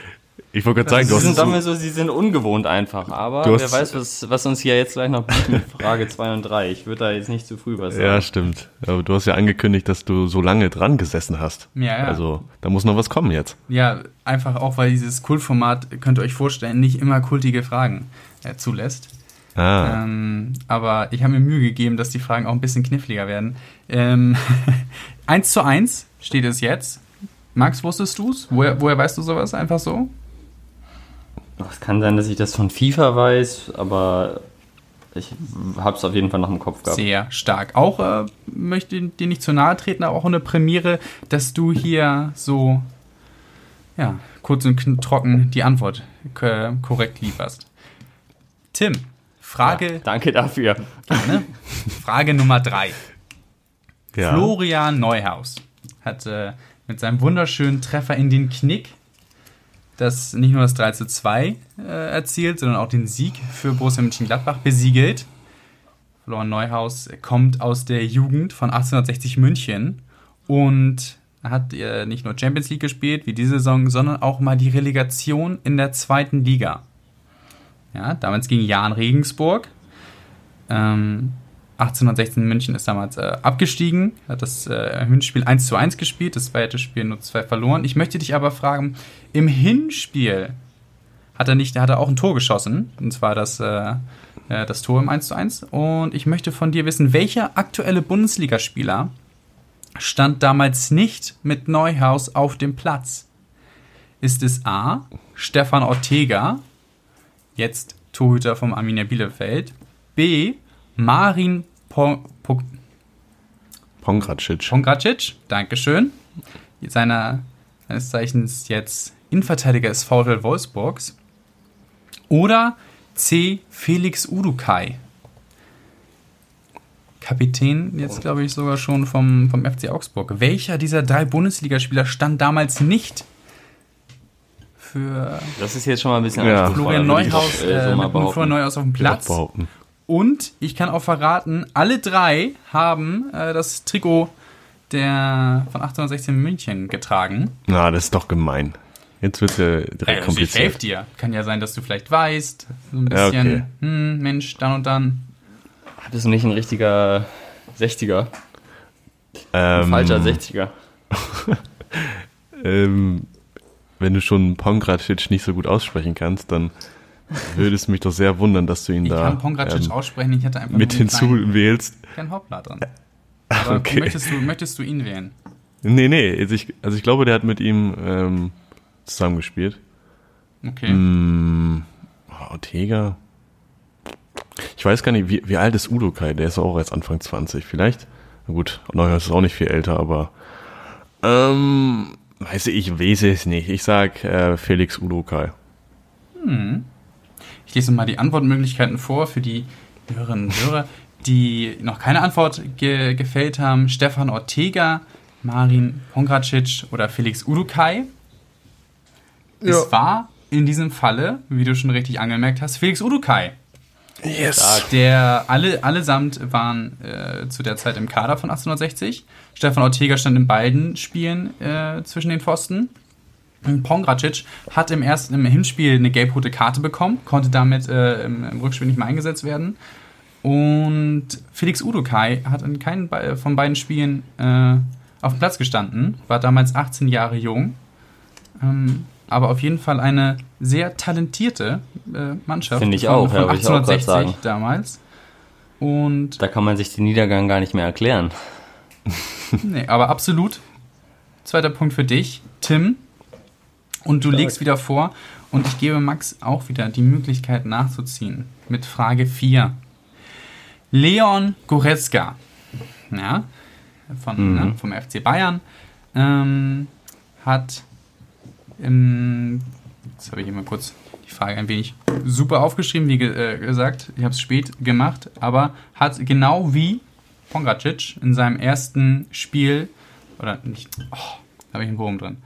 Ich wollte gerade sagen, du hast sind, sagen wir so, sie sind ungewohnt einfach, aber wer weiß, was, was uns hier jetzt gleich noch mit Frage 2 und 3. Ich würde da jetzt nicht zu früh was sagen. Ja, stimmt. Aber du hast ja angekündigt, dass du so lange dran gesessen hast. Ja, ja. Also, da muss noch was kommen jetzt. Ja, einfach auch, weil dieses Kultformat, könnt ihr euch vorstellen, nicht immer kultige Fragen äh, zulässt. Ah. Ähm, aber ich habe mir Mühe gegeben, dass die Fragen auch ein bisschen kniffliger werden. Ähm, 1 zu 1 steht es jetzt. Max, wusstest du es? Woher, woher weißt du sowas einfach so? Es kann sein, dass ich das von FIFA weiß, aber ich habe es auf jeden Fall noch im Kopf gehabt. Sehr stark. Auch äh, möchte dir nicht zu nahe treten, aber auch eine Premiere, dass du hier so ja, kurz und trocken die Antwort korrekt lieferst. Tim, Frage. Ja, danke dafür. Gerne. Frage Nummer drei. Ja. Florian Neuhaus hat äh, mit seinem wunderschönen Treffer in den Knick das nicht nur das 3 zu 2 äh, erzielt, sondern auch den Sieg für Borussia Mönchengladbach besiegelt. Florian Neuhaus kommt aus der Jugend von 1860 München und hat äh, nicht nur Champions League gespielt wie diese Saison, sondern auch mal die Relegation in der zweiten Liga. Ja, damals gegen Jan Regensburg. Ähm, 1816 München ist damals äh, abgestiegen, hat das äh, Hinspiel 1 zu 1 gespielt, das zweite Spiel nur 2 verloren. Ich möchte dich aber fragen, im Hinspiel hat er nicht, hat er auch ein Tor geschossen, und zwar das, äh, äh das Tor im 1 zu 1. Und ich möchte von dir wissen, welcher aktuelle Bundesligaspieler stand damals nicht mit Neuhaus auf dem Platz? Ist es A. Stefan Ortega, jetzt Torhüter vom Arminia Bielefeld, B. Marin Pon Pon Pongracic. Pongracic, Dankeschön. Seiner, seines Zeichens jetzt Innenverteidiger des VfL Wolfsburgs. Oder C. Felix Udukai. Kapitän jetzt, glaube ich, sogar schon vom, vom FC Augsburg. Welcher dieser drei Bundesligaspieler stand damals nicht für. Das ist jetzt schon mal ein bisschen ja. Florian Neuhaus, äh, so mit Florian Neuhaus auf dem Platz. Und ich kann auch verraten, alle drei haben äh, das Trikot der von 1816 München getragen. Na, das ist doch gemein. Jetzt wird es ja direkt äh, kompliziert. Ich helfe dir. Kann ja sein, dass du vielleicht weißt, so ein bisschen, ja, okay. hm, Mensch, dann und dann. Bist du nicht ein richtiger 60er? Ähm, ein falscher 60er. ähm, wenn du schon Pongracic nicht so gut aussprechen kannst, dann würde es mich doch sehr wundern, dass du ihn ich da kann Pongracic ähm, aussprechen, ich hätte einfach mit hinzuwählst. Kein Hoppla drin. Aber okay. möchtest, du, möchtest du ihn wählen? Nee, nee, also ich, also ich glaube, der hat mit ihm ähm, zusammengespielt. Okay. Mm, Ortega. Ich weiß gar nicht, wie, wie alt ist Udo Kai? Der ist auch erst Anfang 20, vielleicht. Na gut, Neuhaus ist auch nicht viel älter, aber ähm, weiß ich, weiß es nicht. Ich sag äh, Felix Udo Kai. Hm. Ich lese mal die Antwortmöglichkeiten vor für die Hörerinnen und Hörer. die noch keine Antwort ge gefällt haben, Stefan Ortega, Marin Pongracic oder Felix Udukai. Ja. Es war in diesem Falle, wie du schon richtig angemerkt hast, Felix Udukai. Yes. Der alle, allesamt waren äh, zu der Zeit im Kader von 1860. Stefan Ortega stand in beiden Spielen äh, zwischen den Pfosten. Pongracic hat im ersten im Hinspiel eine gelb-rote Karte bekommen, konnte damit äh, im, im, Rückspiel nicht mehr eingesetzt werden. Und Felix Udukai hat in keinem von beiden Spielen äh, auf dem Platz gestanden, war damals 18 Jahre jung, ähm, aber auf jeden Fall eine sehr talentierte äh, Mannschaft. Finde ich von, auch, von ja, 1860 ich auch damals. Und da kann man sich den Niedergang gar nicht mehr erklären. nee, aber absolut. Zweiter Punkt für dich, Tim. Und du Stark. legst wieder vor und ich gebe Max auch wieder die Möglichkeit nachzuziehen mit Frage 4. Leon Goretzka, ja, von, mhm. ne, vom FC Bayern, ähm, hat, im, jetzt habe ich immer kurz die Frage ein wenig super aufgeschrieben, wie ge äh, gesagt, ich habe es spät gemacht, aber hat genau wie Pongracic in seinem ersten Spiel, oder nicht, oh, da habe ich einen Wurm drin,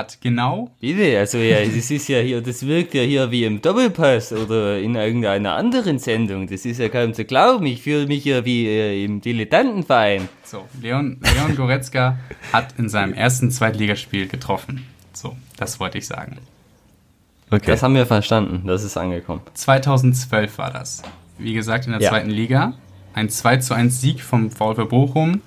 hat genau. Bitte, also ja, das ist ja hier, das wirkt ja hier wie im Doppelpass oder in irgendeiner anderen Sendung. Das ist ja kaum zu glauben. Ich fühle mich ja wie äh, im Dilettantenverein. So, Leon, Leon Goretzka hat in seinem ersten Zweitligaspiel getroffen. So, das wollte ich sagen. Okay. Das haben wir verstanden, das ist angekommen. 2012 war das. Wie gesagt, in der ja. zweiten Liga. Ein 2 zu 1 Sieg vom VfB Bochum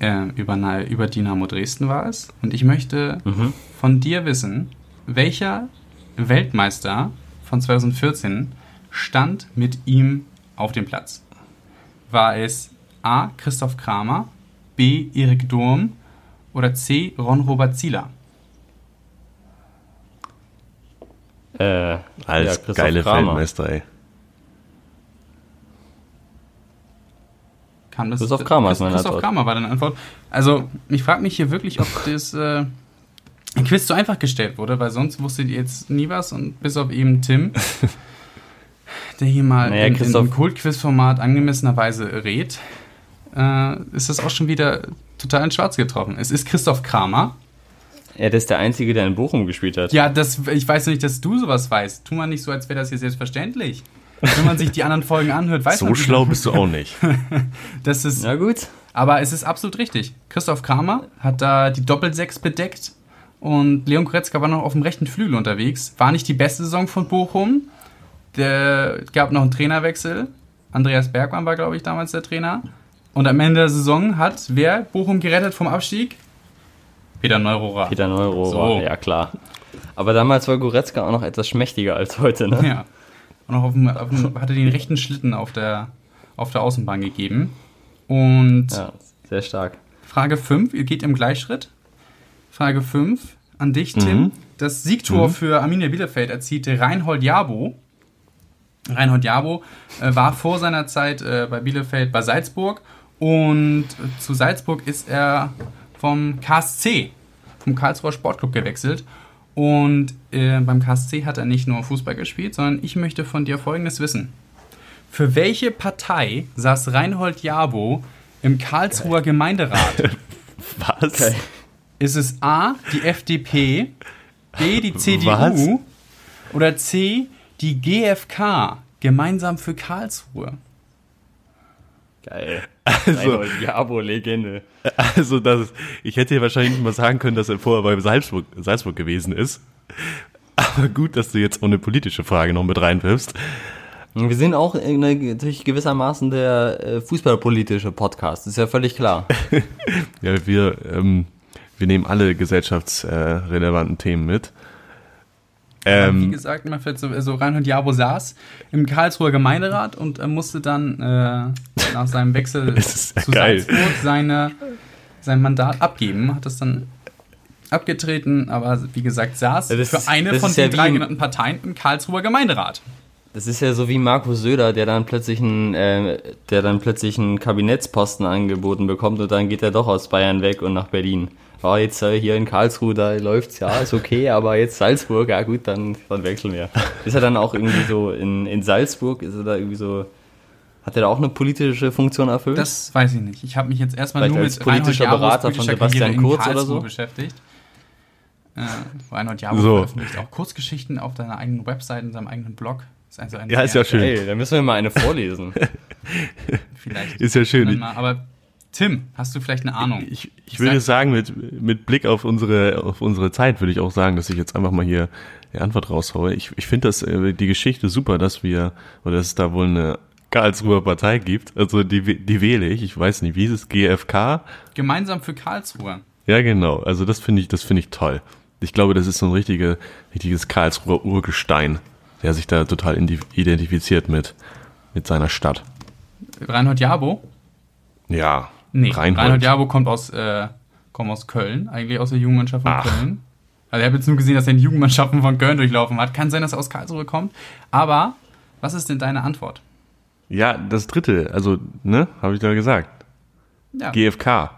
äh, über, über Dynamo Dresden war es. Und ich möchte mhm. von dir wissen, welcher Weltmeister von 2014 stand mit ihm auf dem Platz? War es A. Christoph Kramer, B. Erik Durm oder C. Ron-Robert Zieler? Äh, Als ja, geile Kramer. Weltmeister, ey. Kam das. Christoph Kramer ist meine Christoph Kramer war deine Antwort. Also, ich frage mich hier wirklich, ob das äh, Quiz so einfach gestellt wurde, weil sonst wusstet ihr jetzt nie was und bis auf eben Tim, der hier mal naja, in, in einem Kult-Quiz-Format angemessenerweise rät, äh, ist das auch schon wieder total in Schwarz getroffen. Es ist Christoph Kramer. Ja, das ist der Einzige, der in Bochum gespielt hat. Ja, das, ich weiß nicht, dass du sowas weißt. Tu mal nicht so, als wäre das hier selbstverständlich. Wenn man sich die anderen Folgen anhört, weiß so man. So schlau bist du auch nicht. das ist. Na gut. Aber es ist absolut richtig. Christoph Kramer hat da die Doppelsechs bedeckt und Leon Goretzka war noch auf dem rechten Flügel unterwegs. War nicht die beste Saison von Bochum. Der gab noch einen Trainerwechsel. Andreas Bergmann war, glaube ich, damals der Trainer. Und am Ende der Saison hat wer Bochum gerettet vom Abstieg? Peter Neurohrer. Peter Neurohrer, so. ja klar. Aber damals war Goretzka auch noch etwas schmächtiger als heute, ne? Ja und auf dem, auf dem, hatte den rechten Schlitten auf der, auf der Außenbahn gegeben. Und ja, sehr stark. Frage 5, ihr geht im Gleichschritt. Frage 5 an dich, Tim. Mhm. Das Siegtor mhm. für Arminia Bielefeld erzielte Reinhold Jabo. Reinhold Jabo äh, war vor seiner Zeit äh, bei Bielefeld bei Salzburg und zu Salzburg ist er vom KSC, vom Karlsruher Sportclub gewechselt und äh, beim KSC hat er nicht nur Fußball gespielt, sondern ich möchte von dir Folgendes wissen. Für welche Partei saß Reinhold Jabo im Karlsruher Geil. Gemeinderat? Was? Geil. Ist es A, die FDP, B, die CDU Was? oder C, die GfK, gemeinsam für Karlsruhe? Geil. Also, Jabo-Legende. Also, das, ich hätte dir wahrscheinlich nicht mal sagen können, dass er vorher bei Salzburg, Salzburg gewesen ist. Aber gut, dass du jetzt ohne politische Frage noch mit reinwirfst. Wir sind auch natürlich gewissermaßen der äh, fußballpolitische Podcast, ist ja völlig klar. ja, wir, ähm, wir nehmen alle gesellschaftsrelevanten Themen mit. Ähm, wie gesagt, man fällt so, so Reinhold Jabo saß im Karlsruher Gemeinderat und er musste dann äh, nach seinem Wechsel zu geil. Salzburg seine, sein Mandat abgeben, hat das dann abgetreten, aber wie gesagt, saß ja, für eine von den ja drei genannten Parteien im Karlsruher Gemeinderat. Das ist ja so wie Markus Söder, der dann plötzlich einen, äh, der dann plötzlich einen Kabinettsposten angeboten bekommt und dann geht er doch aus Bayern weg und nach Berlin war jetzt äh, hier in Karlsruhe, da läuft's ja, ist okay, aber jetzt Salzburg, ja gut, dann, dann wechseln wir. Ist er dann auch irgendwie so in, in Salzburg, ist er da irgendwie so Hat er da auch eine politische Funktion erfüllt? Das weiß ich nicht. Ich habe mich jetzt erstmal nur mit politischer Berater von Sebastian Kurz oder so beschäftigt. Äh, Reinhold Jabo so. veröffentlicht auch Kurzgeschichten auf seiner eigenen Website, in seinem eigenen Blog. Ist also ja, ist ja schön. Ey, da müssen wir mal eine vorlesen. vielleicht. Ist ja schön. Mal, aber Tim, hast du vielleicht eine Ahnung? Ich, ich würde sagen, mit, mit Blick auf unsere, auf unsere Zeit würde ich auch sagen, dass ich jetzt einfach mal hier die Antwort raushaue. Ich, ich finde das, äh, die Geschichte super, dass wir, oder dass es da wohl eine Karlsruher Partei gibt. Also die, die wähle ich. Ich weiß nicht, wie ist es? GFK? Gemeinsam für Karlsruhe. Ja, genau. Also das finde ich, das finde ich toll. Ich glaube, das ist so ein richtige, richtiges Karlsruher Urgestein, der sich da total identifiziert mit, mit seiner Stadt. Reinhold Jabo? Ja. Nee, Reinhold, Reinhold Jabo kommt aus, äh, kommt aus Köln, eigentlich aus der Jugendmannschaft von Ach. Köln. Also ich habe jetzt nur gesehen, dass er in Jugendmannschaften von Köln durchlaufen hat. Kann sein, dass er aus Karlsruhe kommt. Aber was ist denn deine Antwort? Ja, das dritte, also, ne, habe ich da gesagt. Ja. GFK.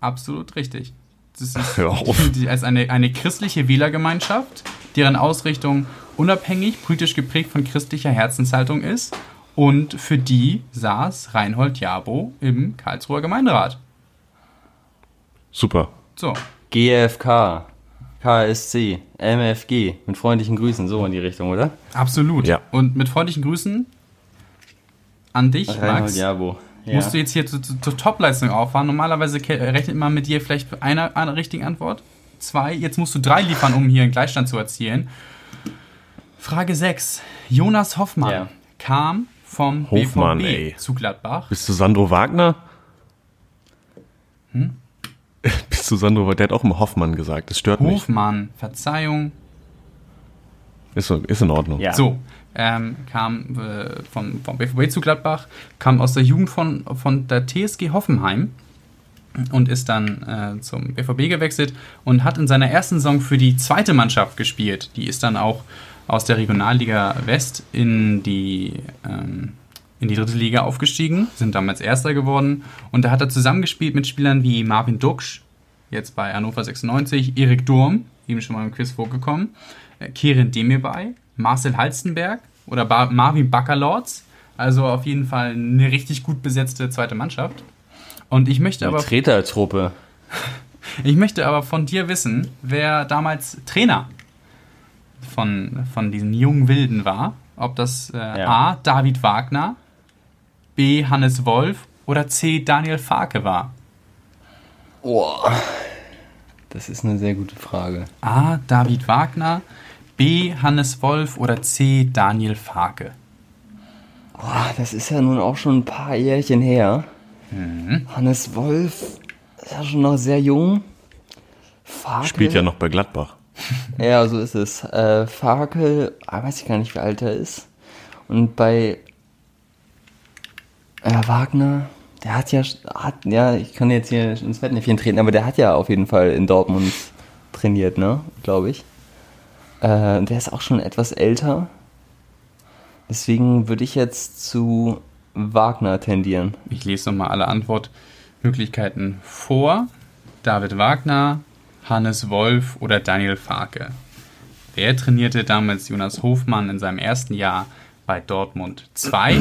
Absolut richtig. Das ist die, als eine, eine christliche Wählergemeinschaft, deren Ausrichtung unabhängig, politisch geprägt von christlicher Herzenshaltung ist. Und für die saß Reinhold Jabo im Karlsruher Gemeinderat. Super. So. GFK, KSC, MFG, mit freundlichen Grüßen, so in die Richtung, oder? Absolut. Ja. Und mit freundlichen Grüßen an dich, Reinhold Max. Jabo ja. musst du jetzt hier zur, zur Topleistung auffahren. Normalerweise rechnet man mit dir vielleicht einer, einer richtigen Antwort. Zwei, jetzt musst du drei liefern, um hier einen Gleichstand zu erzielen. Frage 6. Jonas Hoffmann ja. kam vom Hoffmann, BVB ey. zu Gladbach. Bist du Sandro Wagner? Hm? Bist du Sandro Wagner? Der hat auch immer Hoffmann gesagt. Das stört Hoffmann, mich. Hoffmann, Verzeihung. Ist, ist in Ordnung. Ja. So, ähm, kam äh, vom, vom BVB zu Gladbach, kam aus der Jugend von, von der TSG Hoffenheim und ist dann äh, zum BVB gewechselt und hat in seiner ersten Saison für die zweite Mannschaft gespielt. Die ist dann auch aus der Regionalliga West in die, ähm, in die dritte Liga aufgestiegen, sind damals Erster geworden und da hat er zusammengespielt mit Spielern wie Marvin Duksch, jetzt bei Hannover 96, Erik Durm, eben schon mal im Quiz vorgekommen, äh, Keren Demirbay, Marcel Halstenberg oder Bar Marvin Baccalords. Also auf jeden Fall eine richtig gut besetzte zweite Mannschaft. Und ich möchte aber. Tretertruppe. Ich möchte aber von dir wissen, wer damals Trainer von, von diesen jungen Wilden war. Ob das äh, ja. A. David Wagner, B. Hannes Wolf oder C. Daniel Farke war. Boah. Das ist eine sehr gute Frage. A. David Wagner, B. Hannes Wolf oder C. Daniel Farke? Oh, das ist ja nun auch schon ein paar Jährchen her. Mhm. Hannes Wolf ist ja schon noch sehr jung. Farke. Spielt ja noch bei Gladbach. Ja, so ist es. Äh, Farke, ah, weiß ich gar nicht, wie alt er ist. Und bei äh, Wagner, der hat ja, hat, ja, ich kann jetzt hier ins Fettnäpfchen treten, aber der hat ja auf jeden Fall in Dortmund trainiert, ne, glaube ich. Äh, der ist auch schon etwas älter. Deswegen würde ich jetzt zu Wagner tendieren. Ich lese nochmal alle Antwortmöglichkeiten vor. David Wagner, Hannes Wolf oder Daniel Farke. Wer trainierte damals Jonas Hofmann in seinem ersten Jahr bei Dortmund 2?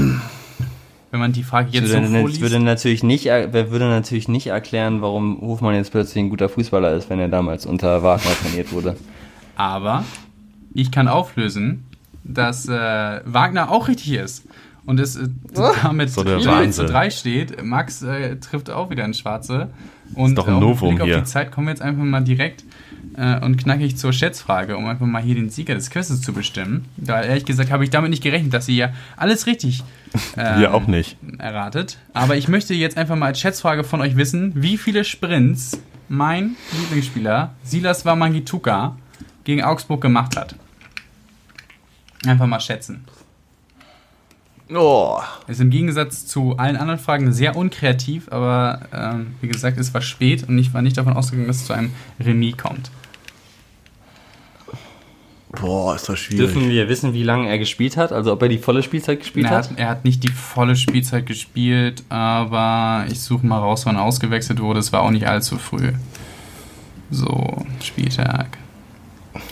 Wenn man die Frage jetzt würde, so vorliest. Würde natürlich nicht, würde natürlich nicht erklären, warum Hofmann jetzt plötzlich ein guter Fußballer ist, wenn er damals unter Wagner trainiert wurde. Aber ich kann auflösen, dass äh, Wagner auch richtig ist. Und es äh, damit so 4 zu 3 steht. Max äh, trifft auch wieder ein Schwarze. Und ist doch ein Novum Blick hier. auf die Zeit kommen wir jetzt einfach mal direkt äh, und knackig zur Schätzfrage, um einfach mal hier den Sieger des Quizzes zu bestimmen. Da ehrlich gesagt habe ich damit nicht gerechnet, dass ihr ja alles richtig ähm, Wir auch nicht. erratet. Aber ich möchte jetzt einfach mal als Schätzfrage von euch wissen, wie viele Sprints mein Lieblingsspieler Silas Wamangituka gegen Augsburg gemacht hat. Einfach mal schätzen. Oh. Ist im Gegensatz zu allen anderen Fragen sehr unkreativ, aber ähm, wie gesagt, es war spät und ich war nicht davon ausgegangen, dass es zu einem Remis kommt. Boah, ist das schwierig. Dürfen wir wissen, wie lange er gespielt hat? Also ob er die volle Spielzeit gespielt er hat? Er hat nicht die volle Spielzeit gespielt, aber ich suche mal raus, wann er ausgewechselt wurde. Es war auch nicht allzu früh. So, Spieltag.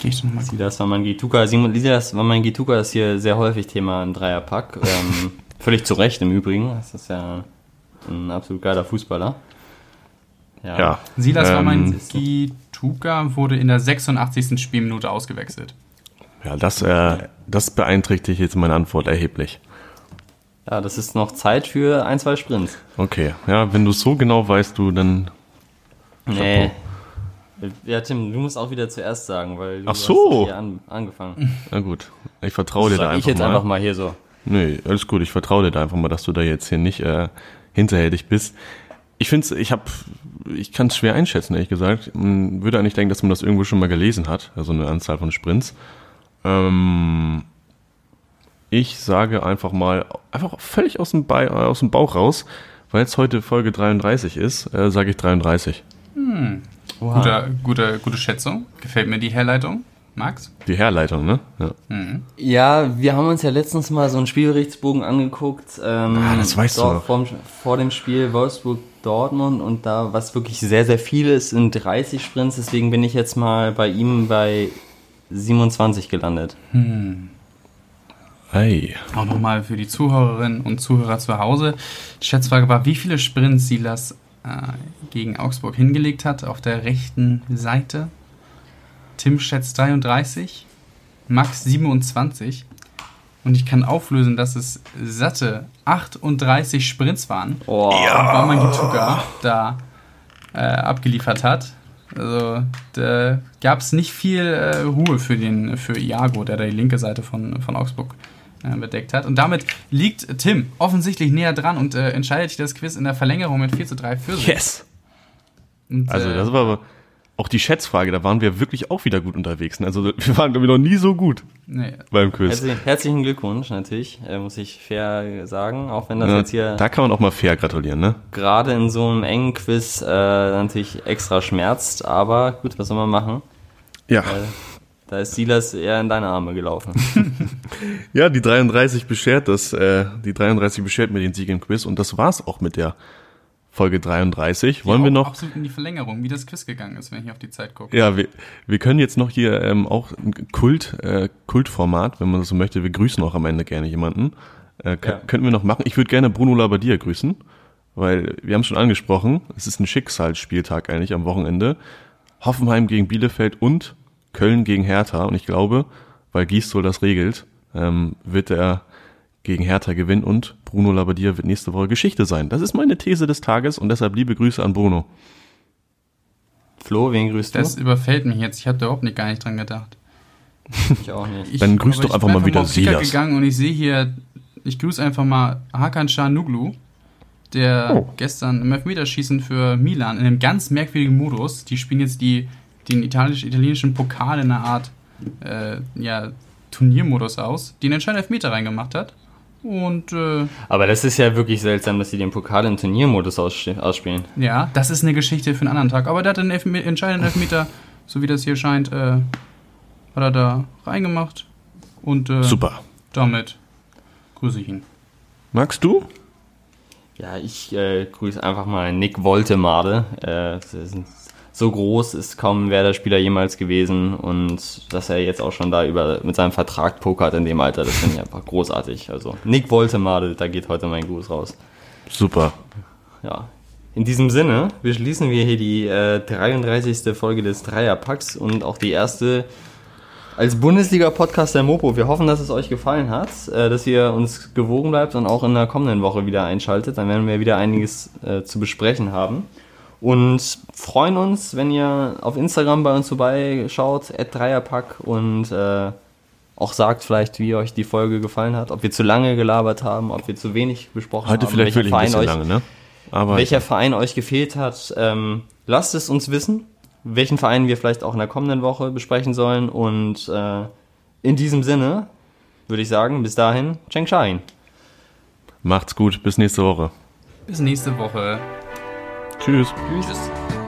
Ich nochmal. Silas Wamangituka. Silas Wamangituka ist hier sehr häufig Thema im Dreierpack. ähm, Völlig zu Recht im Übrigen. Das ist ja ein absolut geiler Fußballer. Ja. ja. Silas ähm, Wamanski Tuka wurde in der 86. Spielminute ausgewechselt. Ja, das, äh, das beeinträchtigt jetzt meine Antwort erheblich. Ja, das ist noch Zeit für ein, zwei Sprints. Okay, ja, wenn du es so genau weißt, du dann. Nee. Ja, Tim, du musst auch wieder zuerst sagen, weil du Ach so. hast hier an, angefangen. Na gut, ich vertraue dir da einfach mal. ich jetzt mal. einfach mal hier so. Nee, alles gut, ich vertraue dir da einfach mal, dass du da jetzt hier nicht äh, hinterhältig bist. Ich finde ich habe, ich kann es schwer einschätzen, ehrlich gesagt. Man würde eigentlich denken, dass man das irgendwo schon mal gelesen hat, also eine Anzahl von Sprints. Ähm, ich sage einfach mal, einfach völlig aus dem, Be aus dem Bauch raus, weil es heute Folge 33 ist, äh, sage ich 33. Hm. Wow. Guter, gute, gute Schätzung. Gefällt mir die Herleitung. Max? Die Herleitung, ne? Ja. Mhm. ja, wir haben uns ja letztens mal so einen Spielberichtsbogen angeguckt. Ähm, ah, das weißt du. Vor, vor dem Spiel Wolfsburg-Dortmund und da, was wirklich sehr, sehr viel ist, sind 30 Sprints. Deswegen bin ich jetzt mal bei ihm bei 27 gelandet. Hm. Hey. Auch nochmal für die Zuhörerinnen und Zuhörer zu Hause. Die Schätzfrage war, wie viele Sprints Silas gegen Augsburg hingelegt hat auf der rechten Seite. Tim schätzt 33, Max 27. Und ich kann auflösen, dass es satte 38 Sprints waren. Oh. Ja. Weil man Gituka da äh, abgeliefert hat. Also da gab es nicht viel äh, Ruhe für, den, für Iago, der da die linke Seite von, von Augsburg äh, bedeckt hat. Und damit liegt Tim offensichtlich näher dran und äh, entscheidet sich das Quiz in der Verlängerung mit 4 zu 3 für sich. Yes! Und, also äh, das war aber auch die Schätzfrage, da waren wir wirklich auch wieder gut unterwegs. Ne? Also wir waren, glaube ich, noch nie so gut nee. beim Quiz. Herzlichen, herzlichen Glückwunsch natürlich, äh, muss ich fair sagen, auch wenn das ja, jetzt hier... Da kann man auch mal fair gratulieren, ne? Gerade in so einem engen Quiz äh, natürlich extra schmerzt, aber gut, was soll man machen? Ja. Äh, da ist Silas eher in deine Arme gelaufen. ja, die 33 beschert das, äh, die 33 beschert mir den Sieg im Quiz und das war's auch mit der Folge 33. Wollen ja, wir noch. Absolut in die Verlängerung, wie das Quiz gegangen ist, wenn ich auf die Zeit gucke. Ja, wir, wir können jetzt noch hier ähm, auch ein Kult, äh, Kultformat, wenn man das so möchte. Wir grüßen auch am Ende gerne jemanden. Äh, ja. Könnten wir noch machen. Ich würde gerne Bruno Labbadia grüßen, weil wir haben schon angesprochen, es ist ein Schicksalsspieltag eigentlich am Wochenende. Hoffenheim gegen Bielefeld und Köln gegen Hertha. Und ich glaube, weil Gisdol das regelt, ähm, wird er gegen Hertha gewinnen und Bruno Labbadia wird nächste Woche Geschichte sein. Das ist meine These des Tages und deshalb liebe Grüße an Bruno. Flo, wen grüßt du? Das überfällt mich jetzt. Ich habe da überhaupt nicht, gar nicht dran gedacht. Ich auch nicht. Ich, Dann grüß doch einfach mal wieder Silas. gegangen und ich sehe hier, ich grüße einfach mal Hakan Nuglu, der oh. gestern im Elfmeterschießen für Milan in einem ganz merkwürdigen Modus, die spielen jetzt die den italienisch, italienischen Pokal in einer Art äh, ja, Turniermodus aus, den entscheidenden Elfmeter reingemacht hat. Und, äh, Aber das ist ja wirklich seltsam, dass sie den Pokal im Turniermodus ausspielen. Ja, das ist eine Geschichte für einen anderen Tag. Aber der hat den Elf entscheidenden Elfmeter, so wie das hier scheint, äh, hat er da reingemacht. Und äh, Super. damit grüße ich ihn. Magst du? Ja, ich äh, grüße einfach mal Nick Woltemade. Äh, das ist ein so groß ist kaum ein Werder-Spieler jemals gewesen und dass er jetzt auch schon da über mit seinem Vertrag pokert in dem Alter, das finde ich einfach großartig. Also Nick Woltemade, da geht heute mein Gruß raus. Super. Ja. In diesem Sinne beschließen wir hier die äh, 33. Folge des Dreierpacks und auch die erste als Bundesliga-Podcast der Mopo. Wir hoffen, dass es euch gefallen hat, äh, dass ihr uns gewogen bleibt und auch in der kommenden Woche wieder einschaltet. Dann werden wir wieder einiges äh, zu besprechen haben. Und freuen uns, wenn ihr auf Instagram bei uns vorbeischaut, Dreierpack und äh, auch sagt vielleicht, wie euch die Folge gefallen hat, ob wir zu lange gelabert haben, ob wir zu wenig besprochen Heute haben, vielleicht welcher, Verein euch, lange, ne? Aber welcher Verein euch gefehlt hat. Ähm, lasst es uns wissen, welchen Verein wir vielleicht auch in der kommenden Woche besprechen sollen. Und äh, in diesem Sinne würde ich sagen, bis dahin, Cheng Shain. Macht's gut, bis nächste Woche. Bis nächste Woche. Tschüss. Tschüss.